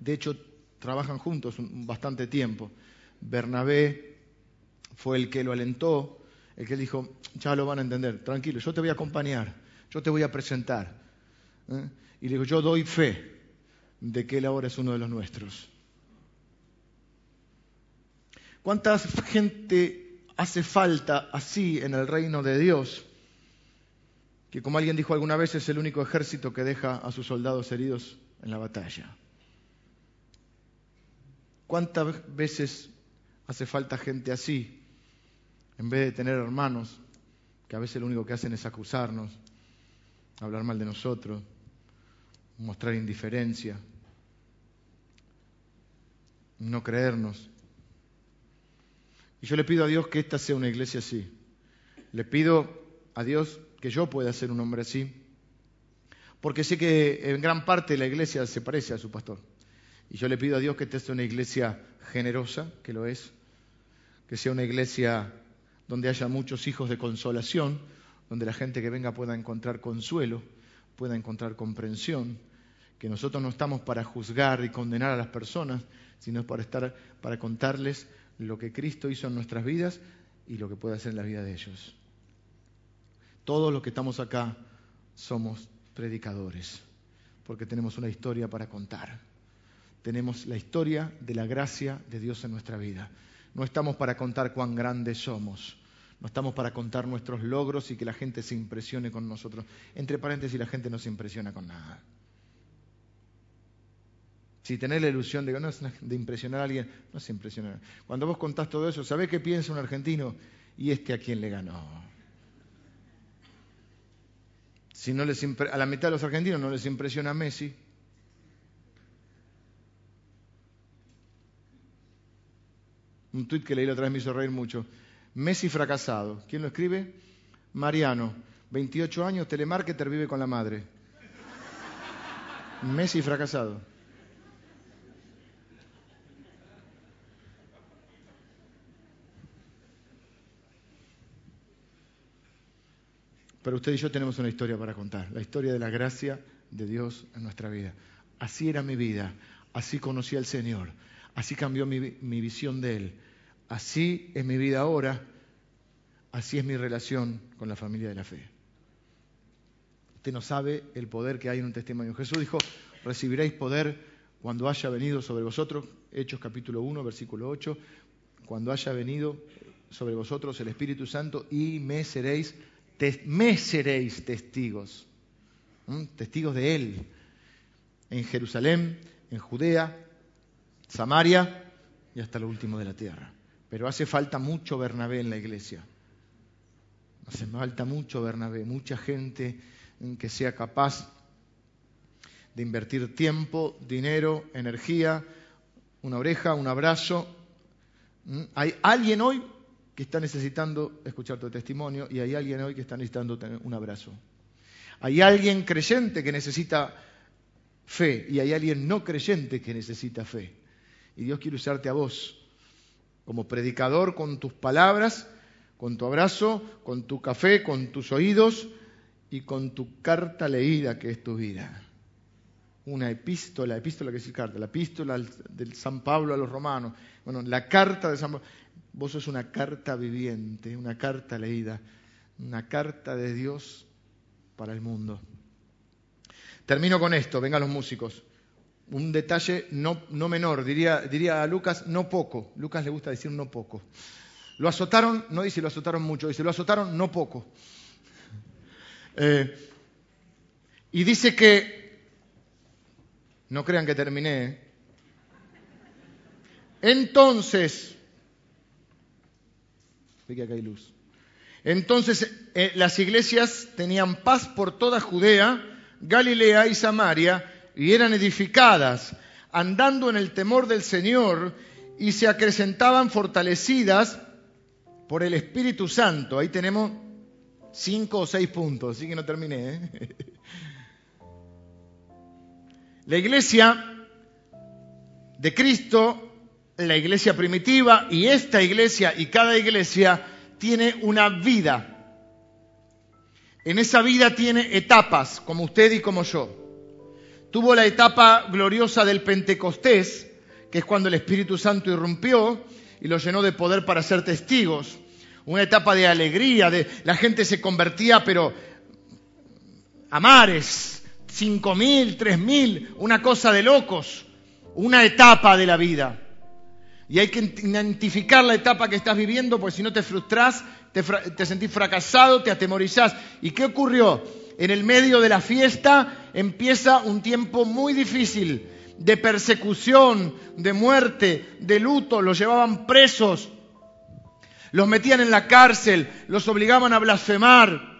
De hecho, trabajan juntos bastante tiempo. Bernabé fue el que lo alentó, el que dijo, ya lo van a entender, tranquilo, yo te voy a acompañar, yo te voy a presentar. ¿eh? Y le digo, yo doy fe de que él ahora es uno de los nuestros. ¿Cuánta gente hace falta así en el reino de Dios? Que como alguien dijo alguna vez es el único ejército que deja a sus soldados heridos en la batalla. ¿Cuántas veces hace falta gente así? En vez de tener hermanos que a veces lo único que hacen es acusarnos, hablar mal de nosotros, mostrar indiferencia, no creernos. Y yo le pido a Dios que esta sea una iglesia así. Le pido a Dios que yo pueda ser un hombre así, porque sé que en gran parte la iglesia se parece a su pastor. Y yo le pido a Dios que esta sea una iglesia generosa, que lo es, que sea una iglesia donde haya muchos hijos de consolación, donde la gente que venga pueda encontrar consuelo, pueda encontrar comprensión, que nosotros no estamos para juzgar y condenar a las personas, sino para estar para contarles lo que Cristo hizo en nuestras vidas y lo que puede hacer en la vida de ellos. Todos los que estamos acá somos predicadores, porque tenemos una historia para contar. Tenemos la historia de la gracia de Dios en nuestra vida. No estamos para contar cuán grandes somos. No estamos para contar nuestros logros y que la gente se impresione con nosotros. Entre paréntesis, la gente no se impresiona con nada. Si tenés la ilusión de, impresionar a alguien, no se impresiona. Cuando vos contás todo eso, ¿sabés qué piensa un argentino? ¿Y este a quién le ganó? Si no les a la mitad de los argentinos no les impresiona Messi. Un tuit que leí la otra vez reír mucho. Messi fracasado. ¿Quién lo escribe? Mariano, 28 años, telemarketer, vive con la madre. Messi fracasado. Pero usted y yo tenemos una historia para contar, la historia de la gracia de Dios en nuestra vida. Así era mi vida, así conocí al Señor, así cambió mi, visión de Él, así es mi vida ahora, así es mi relación con la familia de la fe. Usted no sabe el poder que hay en un testimonio. Jesús dijo, recibiréis poder cuando haya venido sobre vosotros, Hechos capítulo 1, versículo 8, cuando haya venido sobre vosotros el Espíritu Santo y me seréis me seréis testigos, testigos de Él, en Jerusalén, en Judea, Samaria y hasta lo último de la tierra. Pero hace falta mucho Bernabé en la iglesia. Hace falta mucho Bernabé, mucha gente que sea capaz de invertir tiempo, dinero, energía, una oreja, un abrazo. ¿Hay alguien hoy que está necesitando escuchar tu testimonio y hay alguien hoy que está necesitando tener un abrazo. Hay alguien creyente que necesita fe y hay alguien no creyente que necesita fe. Y Dios quiere usarte a vos como predicador con tus palabras, con tu abrazo, con tu café, con tus oídos y con tu carta leída que es tu vida. Una epístola, epístola que es carta, la epístola del San Pablo a los romanos, bueno, la carta de San Pablo. Vos sos una carta viviente, una carta leída, una carta de Dios para el mundo. Termino con esto, vengan los músicos. Un detalle no, no menor, diría, diría a Lucas, no poco. Lucas le gusta decir no poco. Lo azotaron, no dice lo azotaron mucho, dice lo azotaron no poco. Eh, y dice que, no crean que terminé, ¿eh? entonces hay luz. Entonces eh, las iglesias tenían paz por toda Judea, Galilea y Samaria y eran edificadas, andando en el temor del Señor y se acrecentaban fortalecidas por el Espíritu Santo. Ahí tenemos cinco o seis puntos, así que no terminé. ¿eh? <laughs> La iglesia de Cristo, la iglesia primitiva y esta iglesia y cada iglesia tiene una vida. En esa vida tiene etapas, como usted y como yo. Tuvo la etapa gloriosa del Pentecostés, que es cuando el Espíritu Santo irrumpió y lo llenó de poder para ser testigos. Una etapa de alegría, de la gente se convertía, pero a mares, cinco mil, tres mil, una cosa de locos, una etapa de la vida. Y hay que identificar la etapa que estás viviendo, porque si no te frustras, te, te sentís fracasado, te atemorizás. ¿Y qué ocurrió? En el medio de la fiesta empieza un tiempo muy difícil de persecución, de muerte, de luto, los llevaban presos, los metían en la cárcel, los obligaban a blasfemar.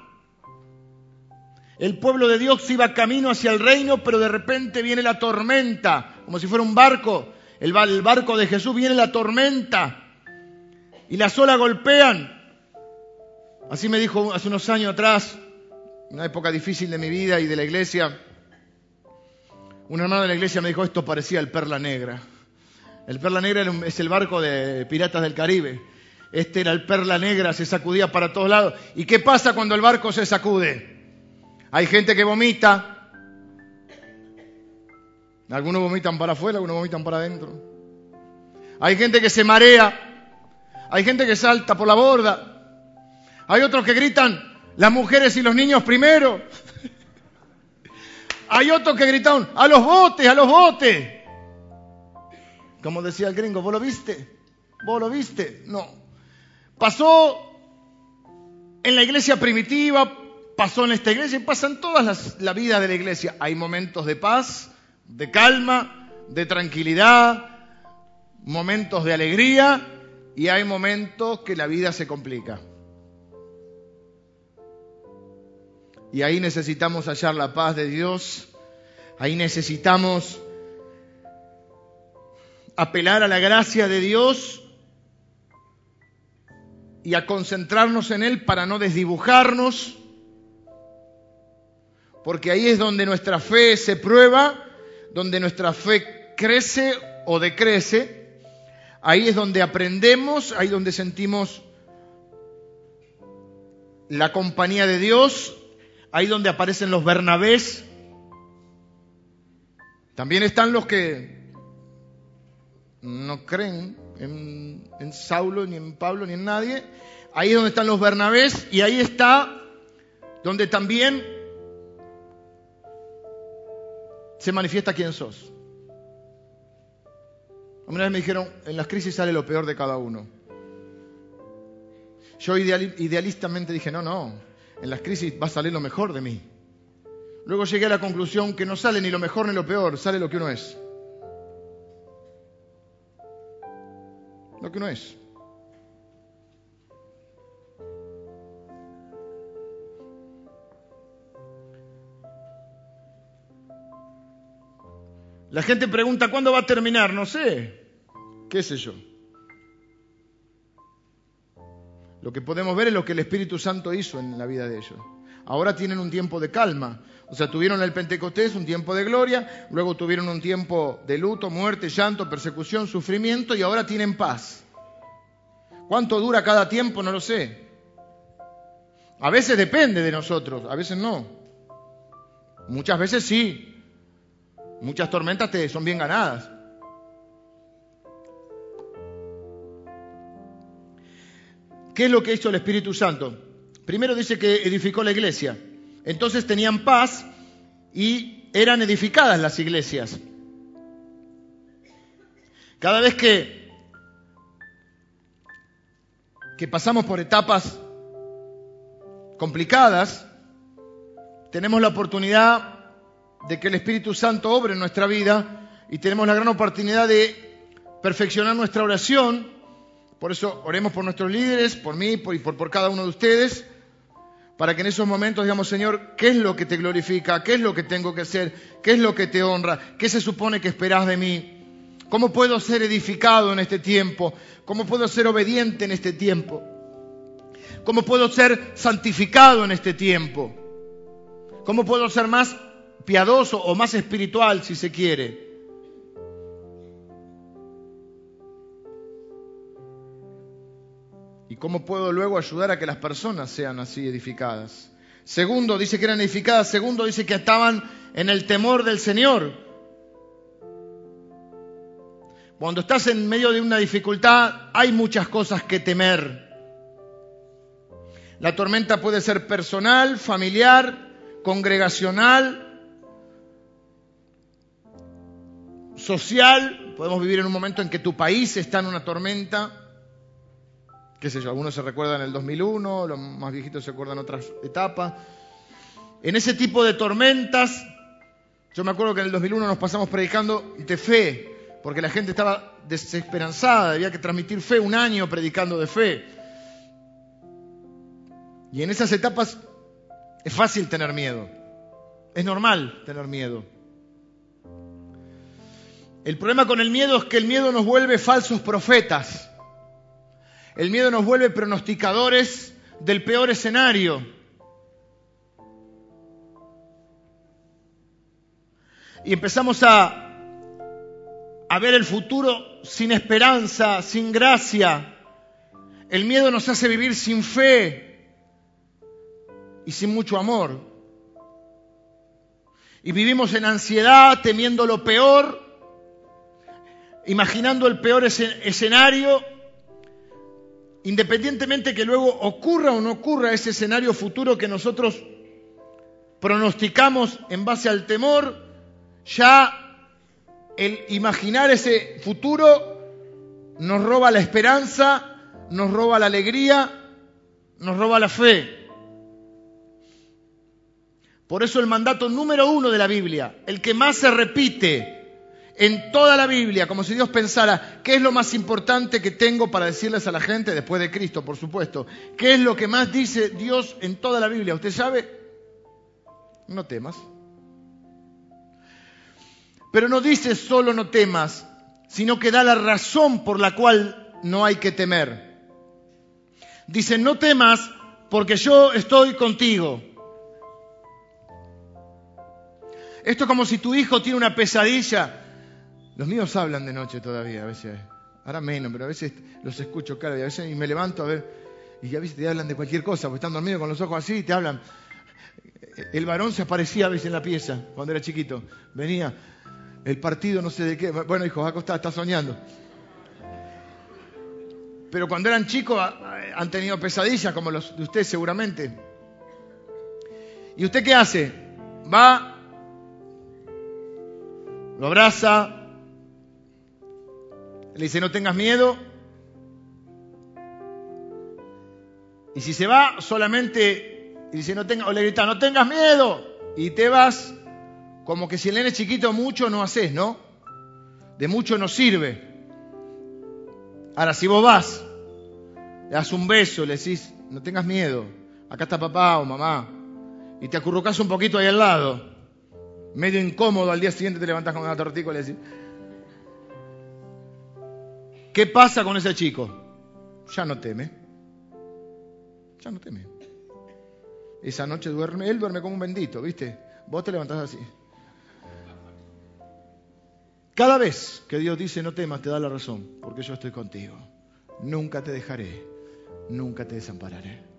El pueblo de Dios iba camino hacia el reino, pero de repente viene la tormenta, como si fuera un barco. El, barco de Jesús viene la tormenta y las olas golpean. Así me dijo hace unos años atrás, una época difícil de mi vida y de la iglesia, un hermano de la iglesia me dijo, esto parecía el Perla Negra. El Perla Negra es el barco de piratas del Caribe. Este era el Perla Negra, se sacudía para todos lados. ¿Y qué pasa cuando el barco se sacude? Hay gente que vomita. Algunos vomitan para afuera, algunos vomitan para adentro. Hay gente que se marea. Hay gente que salta por la borda. Hay otros que gritan, las mujeres y los niños primero. Hay otros que gritaron, a los botes, a los botes. Como decía el gringo, ¿vos lo viste? ¿Vos lo viste? No. Pasó en la iglesia primitiva, pasó en esta iglesia y pasan todas las, la vida de la iglesia. Hay momentos de paz, de calma, de tranquilidad, momentos de alegría y hay momentos que la vida se complica. Y ahí necesitamos hallar la paz de Dios, ahí necesitamos apelar a la gracia de Dios y a concentrarnos en Él para no desdibujarnos, porque ahí es donde nuestra fe se prueba, donde nuestra fe crece o decrece, ahí es donde aprendemos, ahí donde sentimos la compañía de Dios ahí donde aparecen los Bernabés. También están los que no creen en, Saulo, ni en Pablo, ni en nadie. Ahí es donde están los Bernabés y ahí está donde también se manifiesta quién sos. Una vez me dijeron, en las crisis sale lo peor de cada uno. Yo idealistamente dije, no, no, en las crisis va a salir lo mejor de mí. Luego llegué a la conclusión que no sale ni lo mejor ni lo peor, sale lo que uno es. Lo que uno es. La gente pregunta, ¿cuándo va a terminar? No sé. ¿Qué sé yo? Lo que podemos ver es lo que el Espíritu Santo hizo en la vida de ellos. Ahora tienen un tiempo de calma. O sea, tuvieron el Pentecostés, un tiempo de gloria, luego tuvieron un tiempo de luto, muerte, llanto, persecución, sufrimiento y ahora tienen paz. ¿Cuánto dura cada tiempo? No lo sé. A veces depende de nosotros, a veces no. Muchas veces sí. Muchas tormentas te son bien ganadas. ¿Qué es lo que hizo el Espíritu Santo? Primero dice que edificó la iglesia. Entonces tenían paz y eran edificadas las iglesias. Cada vez que, que pasamos por etapas complicadas, tenemos la oportunidad de que el Espíritu Santo obre en nuestra vida y tenemos la gran oportunidad de perfeccionar nuestra oración por eso oremos por nuestros líderes, por mí y por, cada uno de ustedes, para que en esos momentos digamos, Señor, ¿qué es lo que te glorifica? ¿Qué es lo que tengo que hacer? ¿Qué es lo que te honra? ¿Qué se supone que esperás de mí? ¿Cómo puedo ser edificado en este tiempo? ¿Cómo puedo ser obediente en este tiempo? ¿Cómo puedo ser santificado en este tiempo? ¿Cómo puedo ser más piadoso o más espiritual si se quiere? ¿Y cómo puedo luego ayudar a que las personas sean así edificadas? Segundo, dice que eran edificadas. Segundo, dice que estaban en el temor del Señor. Cuando estás en medio de una dificultad, hay muchas cosas que temer. La tormenta puede ser personal, familiar, congregacional, social. Podemos vivir en un momento en que tu país está en una tormenta qué sé yo, algunos se recuerdan el 2001, los más viejitos se acuerdan otras etapas. En ese tipo de tormentas, yo me acuerdo que en el 2001 nos pasamos predicando de fe, porque la gente estaba desesperanzada, había que transmitir fe un año predicando de fe. Y en esas etapas es fácil tener miedo, es normal tener miedo. El problema con el miedo es que el miedo nos vuelve falsos profetas. El miedo nos vuelve pronosticadores del peor escenario. Y empezamos a, a ver el futuro sin esperanza, sin gracia. El miedo nos hace vivir sin fe y sin mucho amor. Y vivimos en ansiedad, temiendo lo peor, imaginando el peor escenario independientemente que luego ocurra o no ocurra ese escenario futuro que nosotros pronosticamos en base al temor, ya el imaginar ese futuro nos roba la esperanza, nos roba la alegría, nos roba la fe. Por eso el mandato número uno de la Biblia, el que más se repite en toda la Biblia, como si Dios pensara, ¿qué es lo más importante que tengo para decirles a la gente después de Cristo, por supuesto? ¿Qué es lo que más dice Dios en toda la Biblia? ¿Usted sabe? No temas. Pero no dice solo no temas, sino que da la razón por la cual no hay que temer. Dice, no temas porque yo estoy contigo. Esto es como si tu hijo tiene una pesadilla los míos hablan de noche todavía, a veces. Ahora menos, pero a veces los escucho claro y a veces y me levanto a ver y a veces te hablan de cualquier cosa, porque están dormidos con los ojos así y te hablan. El varón se aparecía a veces en la pieza cuando era chiquito. Venía el partido no sé de qué. Bueno, hijo, acostado, está soñando. Pero cuando eran chicos han tenido pesadillas como los de usted seguramente. ¿Y usted qué hace? Va, lo abraza, le dice, no tengas miedo. Y si se va solamente, y dice, no tenga, o le grita, no tengas miedo. Y te vas, como que si el nene es chiquito, mucho no haces, ¿no? De mucho no sirve. Ahora, si vos vas, le das un beso, le decís, no tengas miedo, acá está papá o mamá, y te acurrucas un poquito ahí al lado, medio incómodo, al día siguiente te levantás con una tortica y le decís, ¿Qué pasa con ese chico? Ya no teme. Ya no teme. Esa noche duerme, él duerme como un bendito, ¿viste? Vos te levantás así. Cada vez que Dios dice no temas, te da la razón, porque yo estoy contigo. Nunca te dejaré, nunca te desampararé.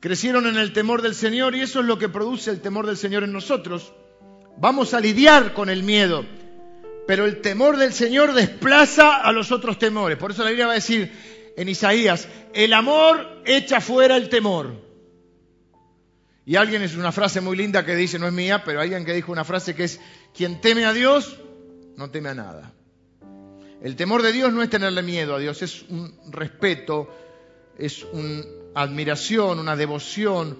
Crecieron en el temor del Señor y eso es lo que produce el temor del Señor en nosotros. Vamos a lidiar con el miedo, pero el temor del Señor desplaza a los otros temores. Por eso la Biblia va a decir en Isaías, el amor echa fuera el temor. Y alguien es una frase muy linda que dice, no es mía, pero alguien que dijo una frase que es, quien teme a Dios, no teme a nada. El temor de Dios no es tenerle miedo a Dios, es un respeto, es un admiración, una devoción.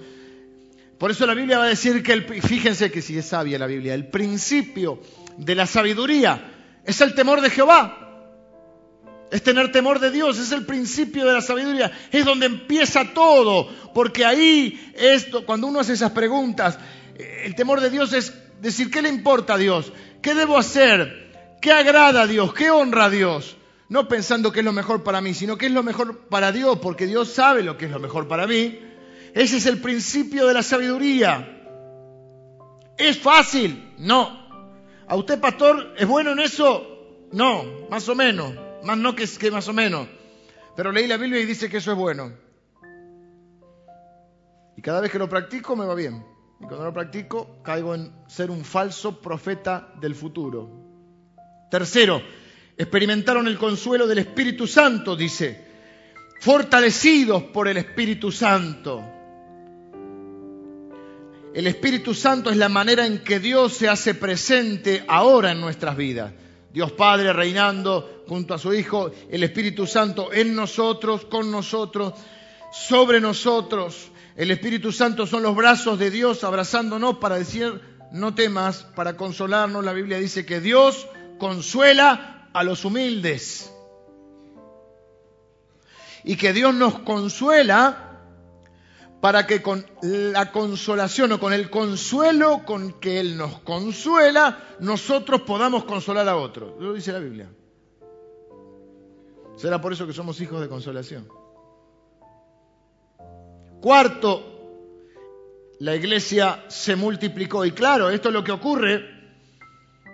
Por eso la Biblia va a decir que, el, fíjense que si es sabia la Biblia, el principio de la sabiduría es el temor de Jehová. Es tener temor de Dios, es el principio de la sabiduría, es donde empieza todo, porque ahí es cuando uno hace esas preguntas, el temor de Dios es decir, ¿qué le importa a Dios? ¿Qué debo hacer? ¿Qué agrada a Dios? ¿Qué honra a Dios? No pensando que es lo mejor para mí, sino que es lo mejor para Dios, porque Dios sabe lo que es lo mejor para mí. Ese es el principio de la sabiduría. ¿Es fácil? No. ¿A usted, pastor, es bueno en eso? No, más o menos. Más no que, que más o menos. Pero leí la Biblia y dice que eso es bueno. Y cada vez que lo practico me va bien. Y cuando lo practico caigo en ser un falso profeta del futuro. Tercero, experimentaron el consuelo del Espíritu Santo, dice, fortalecidos por el Espíritu Santo. El Espíritu Santo es la manera en que Dios se hace presente ahora en nuestras vidas. Dios Padre reinando junto a su Hijo, el Espíritu Santo en nosotros, con nosotros, sobre nosotros. El Espíritu Santo son los brazos de Dios abrazándonos para decir, no temas, para consolarnos. La Biblia dice que Dios consuela a los humildes. Y que Dios nos consuela para que con la consolación o con el consuelo con que Él nos consuela, nosotros podamos consolar a otros. Lo dice la Biblia. Será por eso que somos hijos de consolación. Cuarto, la iglesia se multiplicó. Y claro, esto es lo que ocurre.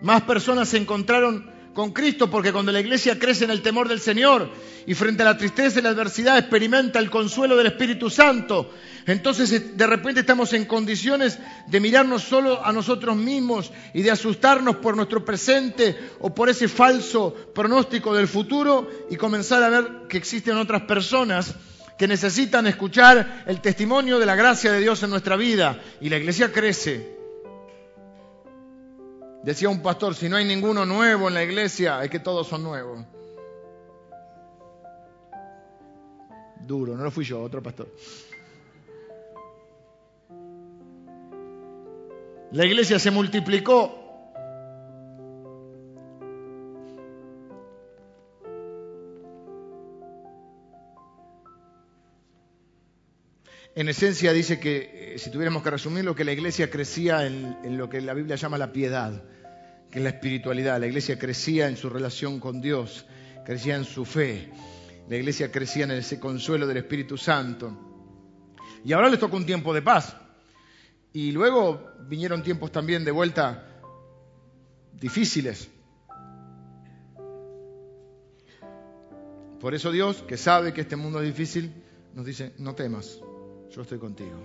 Más personas se encontraron con Cristo, porque cuando la iglesia crece en el temor del Señor y frente a la tristeza y la adversidad experimenta el consuelo del Espíritu Santo, entonces eh, de repente estamos en condiciones de mirarnos solo a nosotros mismos y de asustarnos por nuestro presente o por ese falso pronóstico del futuro y comenzar a ver que existen otras personas que necesitan escuchar el testimonio de la gracia de Dios en nuestra vida. Y la iglesia crece Decía un pastor, si no hay ninguno nuevo en la iglesia, es que todos son nuevos. Duro, no lo fui yo, otro pastor. La iglesia se multiplicó. En esencia dice que, eh, si tuviéramos que resumirlo, que la iglesia crecía en, en lo que la Biblia llama la piedad que la espiritualidad. La iglesia crecía en su relación con Dios, crecía en su fe. La iglesia crecía en ese consuelo del Espíritu Santo. Y ahora les tocó un tiempo de paz. Y luego vinieron tiempos también de vuelta difíciles. Por eso Dios, que sabe que este mundo es difícil, nos dice, no temas, yo estoy contigo.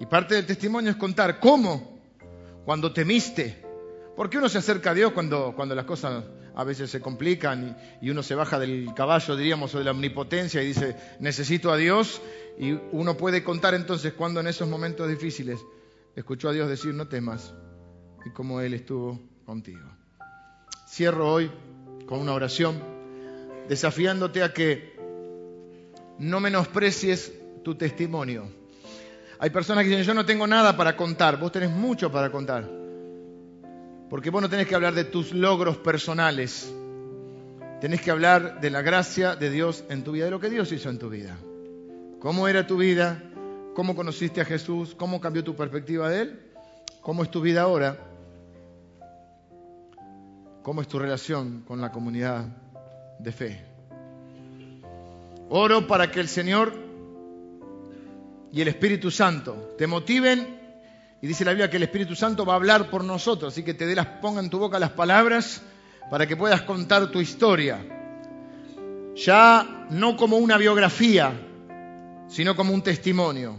Y parte del testimonio es contar cómo, cuando temiste, ¿Por qué uno se acerca a Dios cuando, cuando las cosas a veces se complican y, uno se baja del caballo, diríamos, o de la omnipotencia y dice, necesito a Dios? Y uno puede contar entonces cuando en esos momentos difíciles escuchó a Dios decir, no temas, y cómo Él estuvo contigo. Cierro hoy con una oración, desafiándote a que no menosprecies tu testimonio. Hay personas que dicen, yo no tengo nada para contar, vos tenés mucho para contar. Porque vos no tenés que hablar de tus logros personales. Tenés que hablar de la gracia de Dios en tu vida, de lo que Dios hizo en tu vida. ¿Cómo era tu vida? ¿Cómo conociste a Jesús? ¿Cómo cambió tu perspectiva de Él? ¿Cómo es tu vida ahora? ¿Cómo es tu relación con la comunidad de fe? Oro para que el Señor y el Espíritu Santo te motiven y dice la Biblia que el Espíritu Santo va a hablar por nosotros, así que te dé las, ponga en tu boca las palabras para que puedas contar tu historia. Ya no como una biografía, sino como un testimonio.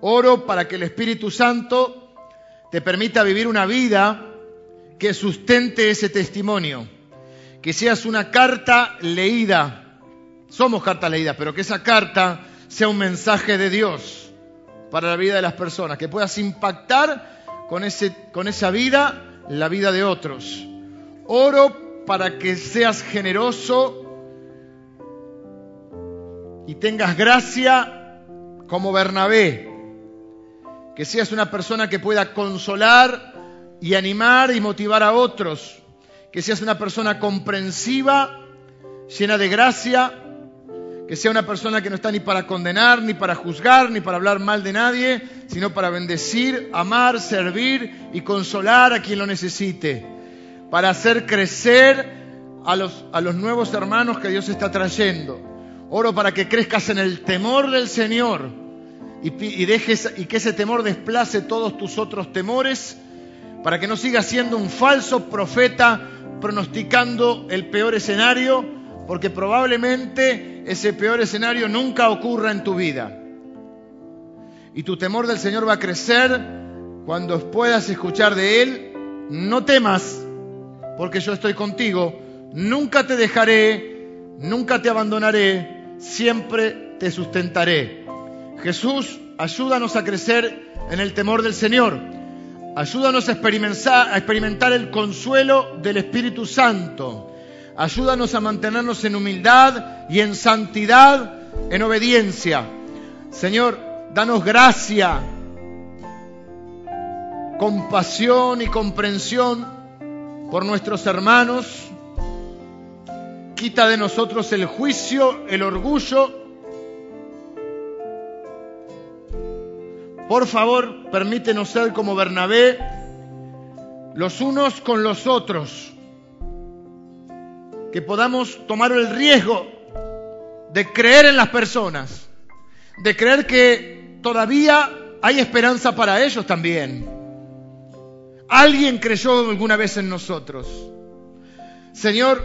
Oro para que el Espíritu Santo te permita vivir una vida que sustente ese testimonio. Que seas una carta leída. Somos cartas leídas, pero que esa carta sea un mensaje de Dios para la vida de las personas, que puedas impactar con, ese, con esa vida la vida de otros. Oro para que seas generoso y tengas gracia como Bernabé, que seas una persona que pueda consolar y animar y motivar a otros, que seas una persona comprensiva, llena de gracia, que sea una persona que no está ni para condenar, ni para juzgar, ni para hablar mal de nadie, sino para bendecir, amar, servir y consolar a quien lo necesite, para hacer crecer a los, nuevos hermanos que Dios está trayendo. Oro para que crezcas en el temor del Señor y, y, dejes, y que ese temor desplace todos tus otros temores, para que no sigas siendo un falso profeta pronosticando el peor escenario porque probablemente ese peor escenario nunca ocurra en tu vida. Y tu temor del Señor va a crecer cuando puedas escuchar de Él, no temas, porque yo estoy contigo, nunca te dejaré, nunca te abandonaré, siempre te sustentaré. Jesús, ayúdanos a crecer en el temor del Señor. Ayúdanos a experimentar, a experimentar el consuelo del Espíritu Santo. Ayúdanos a mantenernos en humildad y en santidad, en obediencia. Señor, danos gracia, compasión y comprensión por nuestros hermanos. Quita de nosotros el juicio, el orgullo. Por favor, permítenos ser como Bernabé, los unos con los otros que podamos tomar el riesgo de creer en las personas, de creer que todavía hay esperanza para ellos también. Alguien creyó alguna vez en nosotros. Señor,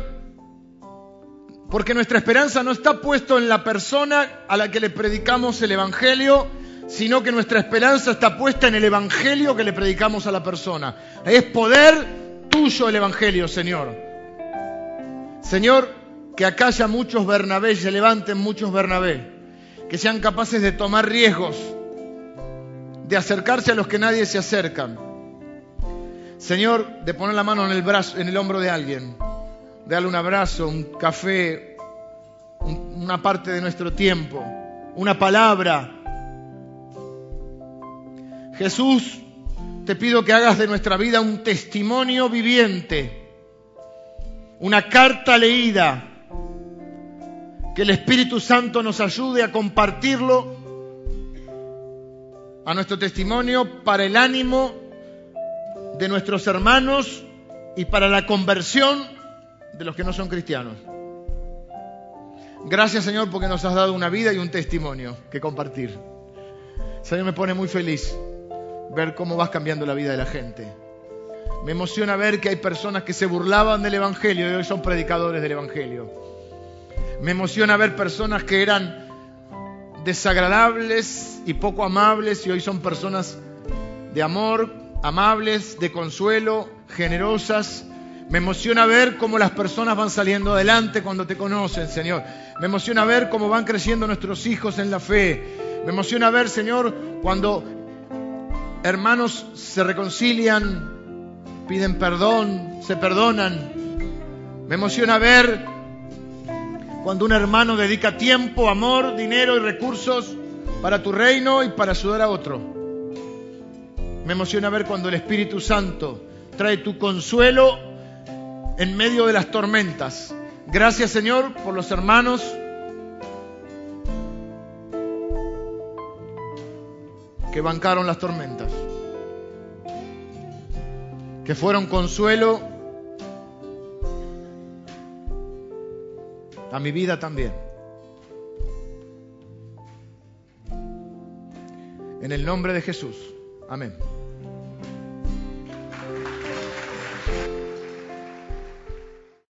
porque nuestra esperanza no está puesta en la persona a la que le predicamos el Evangelio, sino que nuestra esperanza está puesta en el Evangelio que le predicamos a la persona. Es poder tuyo el Evangelio, Señor. Señor, que acá haya muchos Bernabé se levanten muchos Bernabé, que sean capaces de tomar riesgos, de acercarse a los que nadie se acercan. Señor, de poner la mano en el brazo, en el hombro de alguien, de darle un abrazo, un café, una parte de nuestro tiempo, una palabra. Jesús, te pido que hagas de nuestra vida un testimonio viviente una carta leída, que el Espíritu Santo nos ayude a compartirlo a nuestro testimonio para el ánimo de nuestros hermanos y para la conversión de los que no son cristianos. Gracias Señor porque nos has dado una vida y un testimonio que compartir. Señor, me pone muy feliz ver cómo vas cambiando la vida de la gente. Me emociona ver que hay personas que se burlaban del Evangelio y hoy son predicadores del Evangelio. Me emociona ver personas que eran desagradables y poco amables y hoy son personas de amor, amables, de consuelo, generosas. Me emociona ver cómo las personas van saliendo adelante cuando te conocen, Señor. Me emociona ver cómo van creciendo nuestros hijos en la fe. Me emociona ver, Señor, cuando hermanos se reconcilian, piden perdón, se perdonan. Me emociona ver cuando un hermano dedica tiempo, amor, dinero y recursos para tu reino y para ayudar a otro. Me emociona ver cuando el Espíritu Santo trae tu consuelo en medio de las tormentas. Gracias Señor por los hermanos que bancaron las tormentas que fueron consuelo a mi vida también. En el nombre de Jesús. Amén.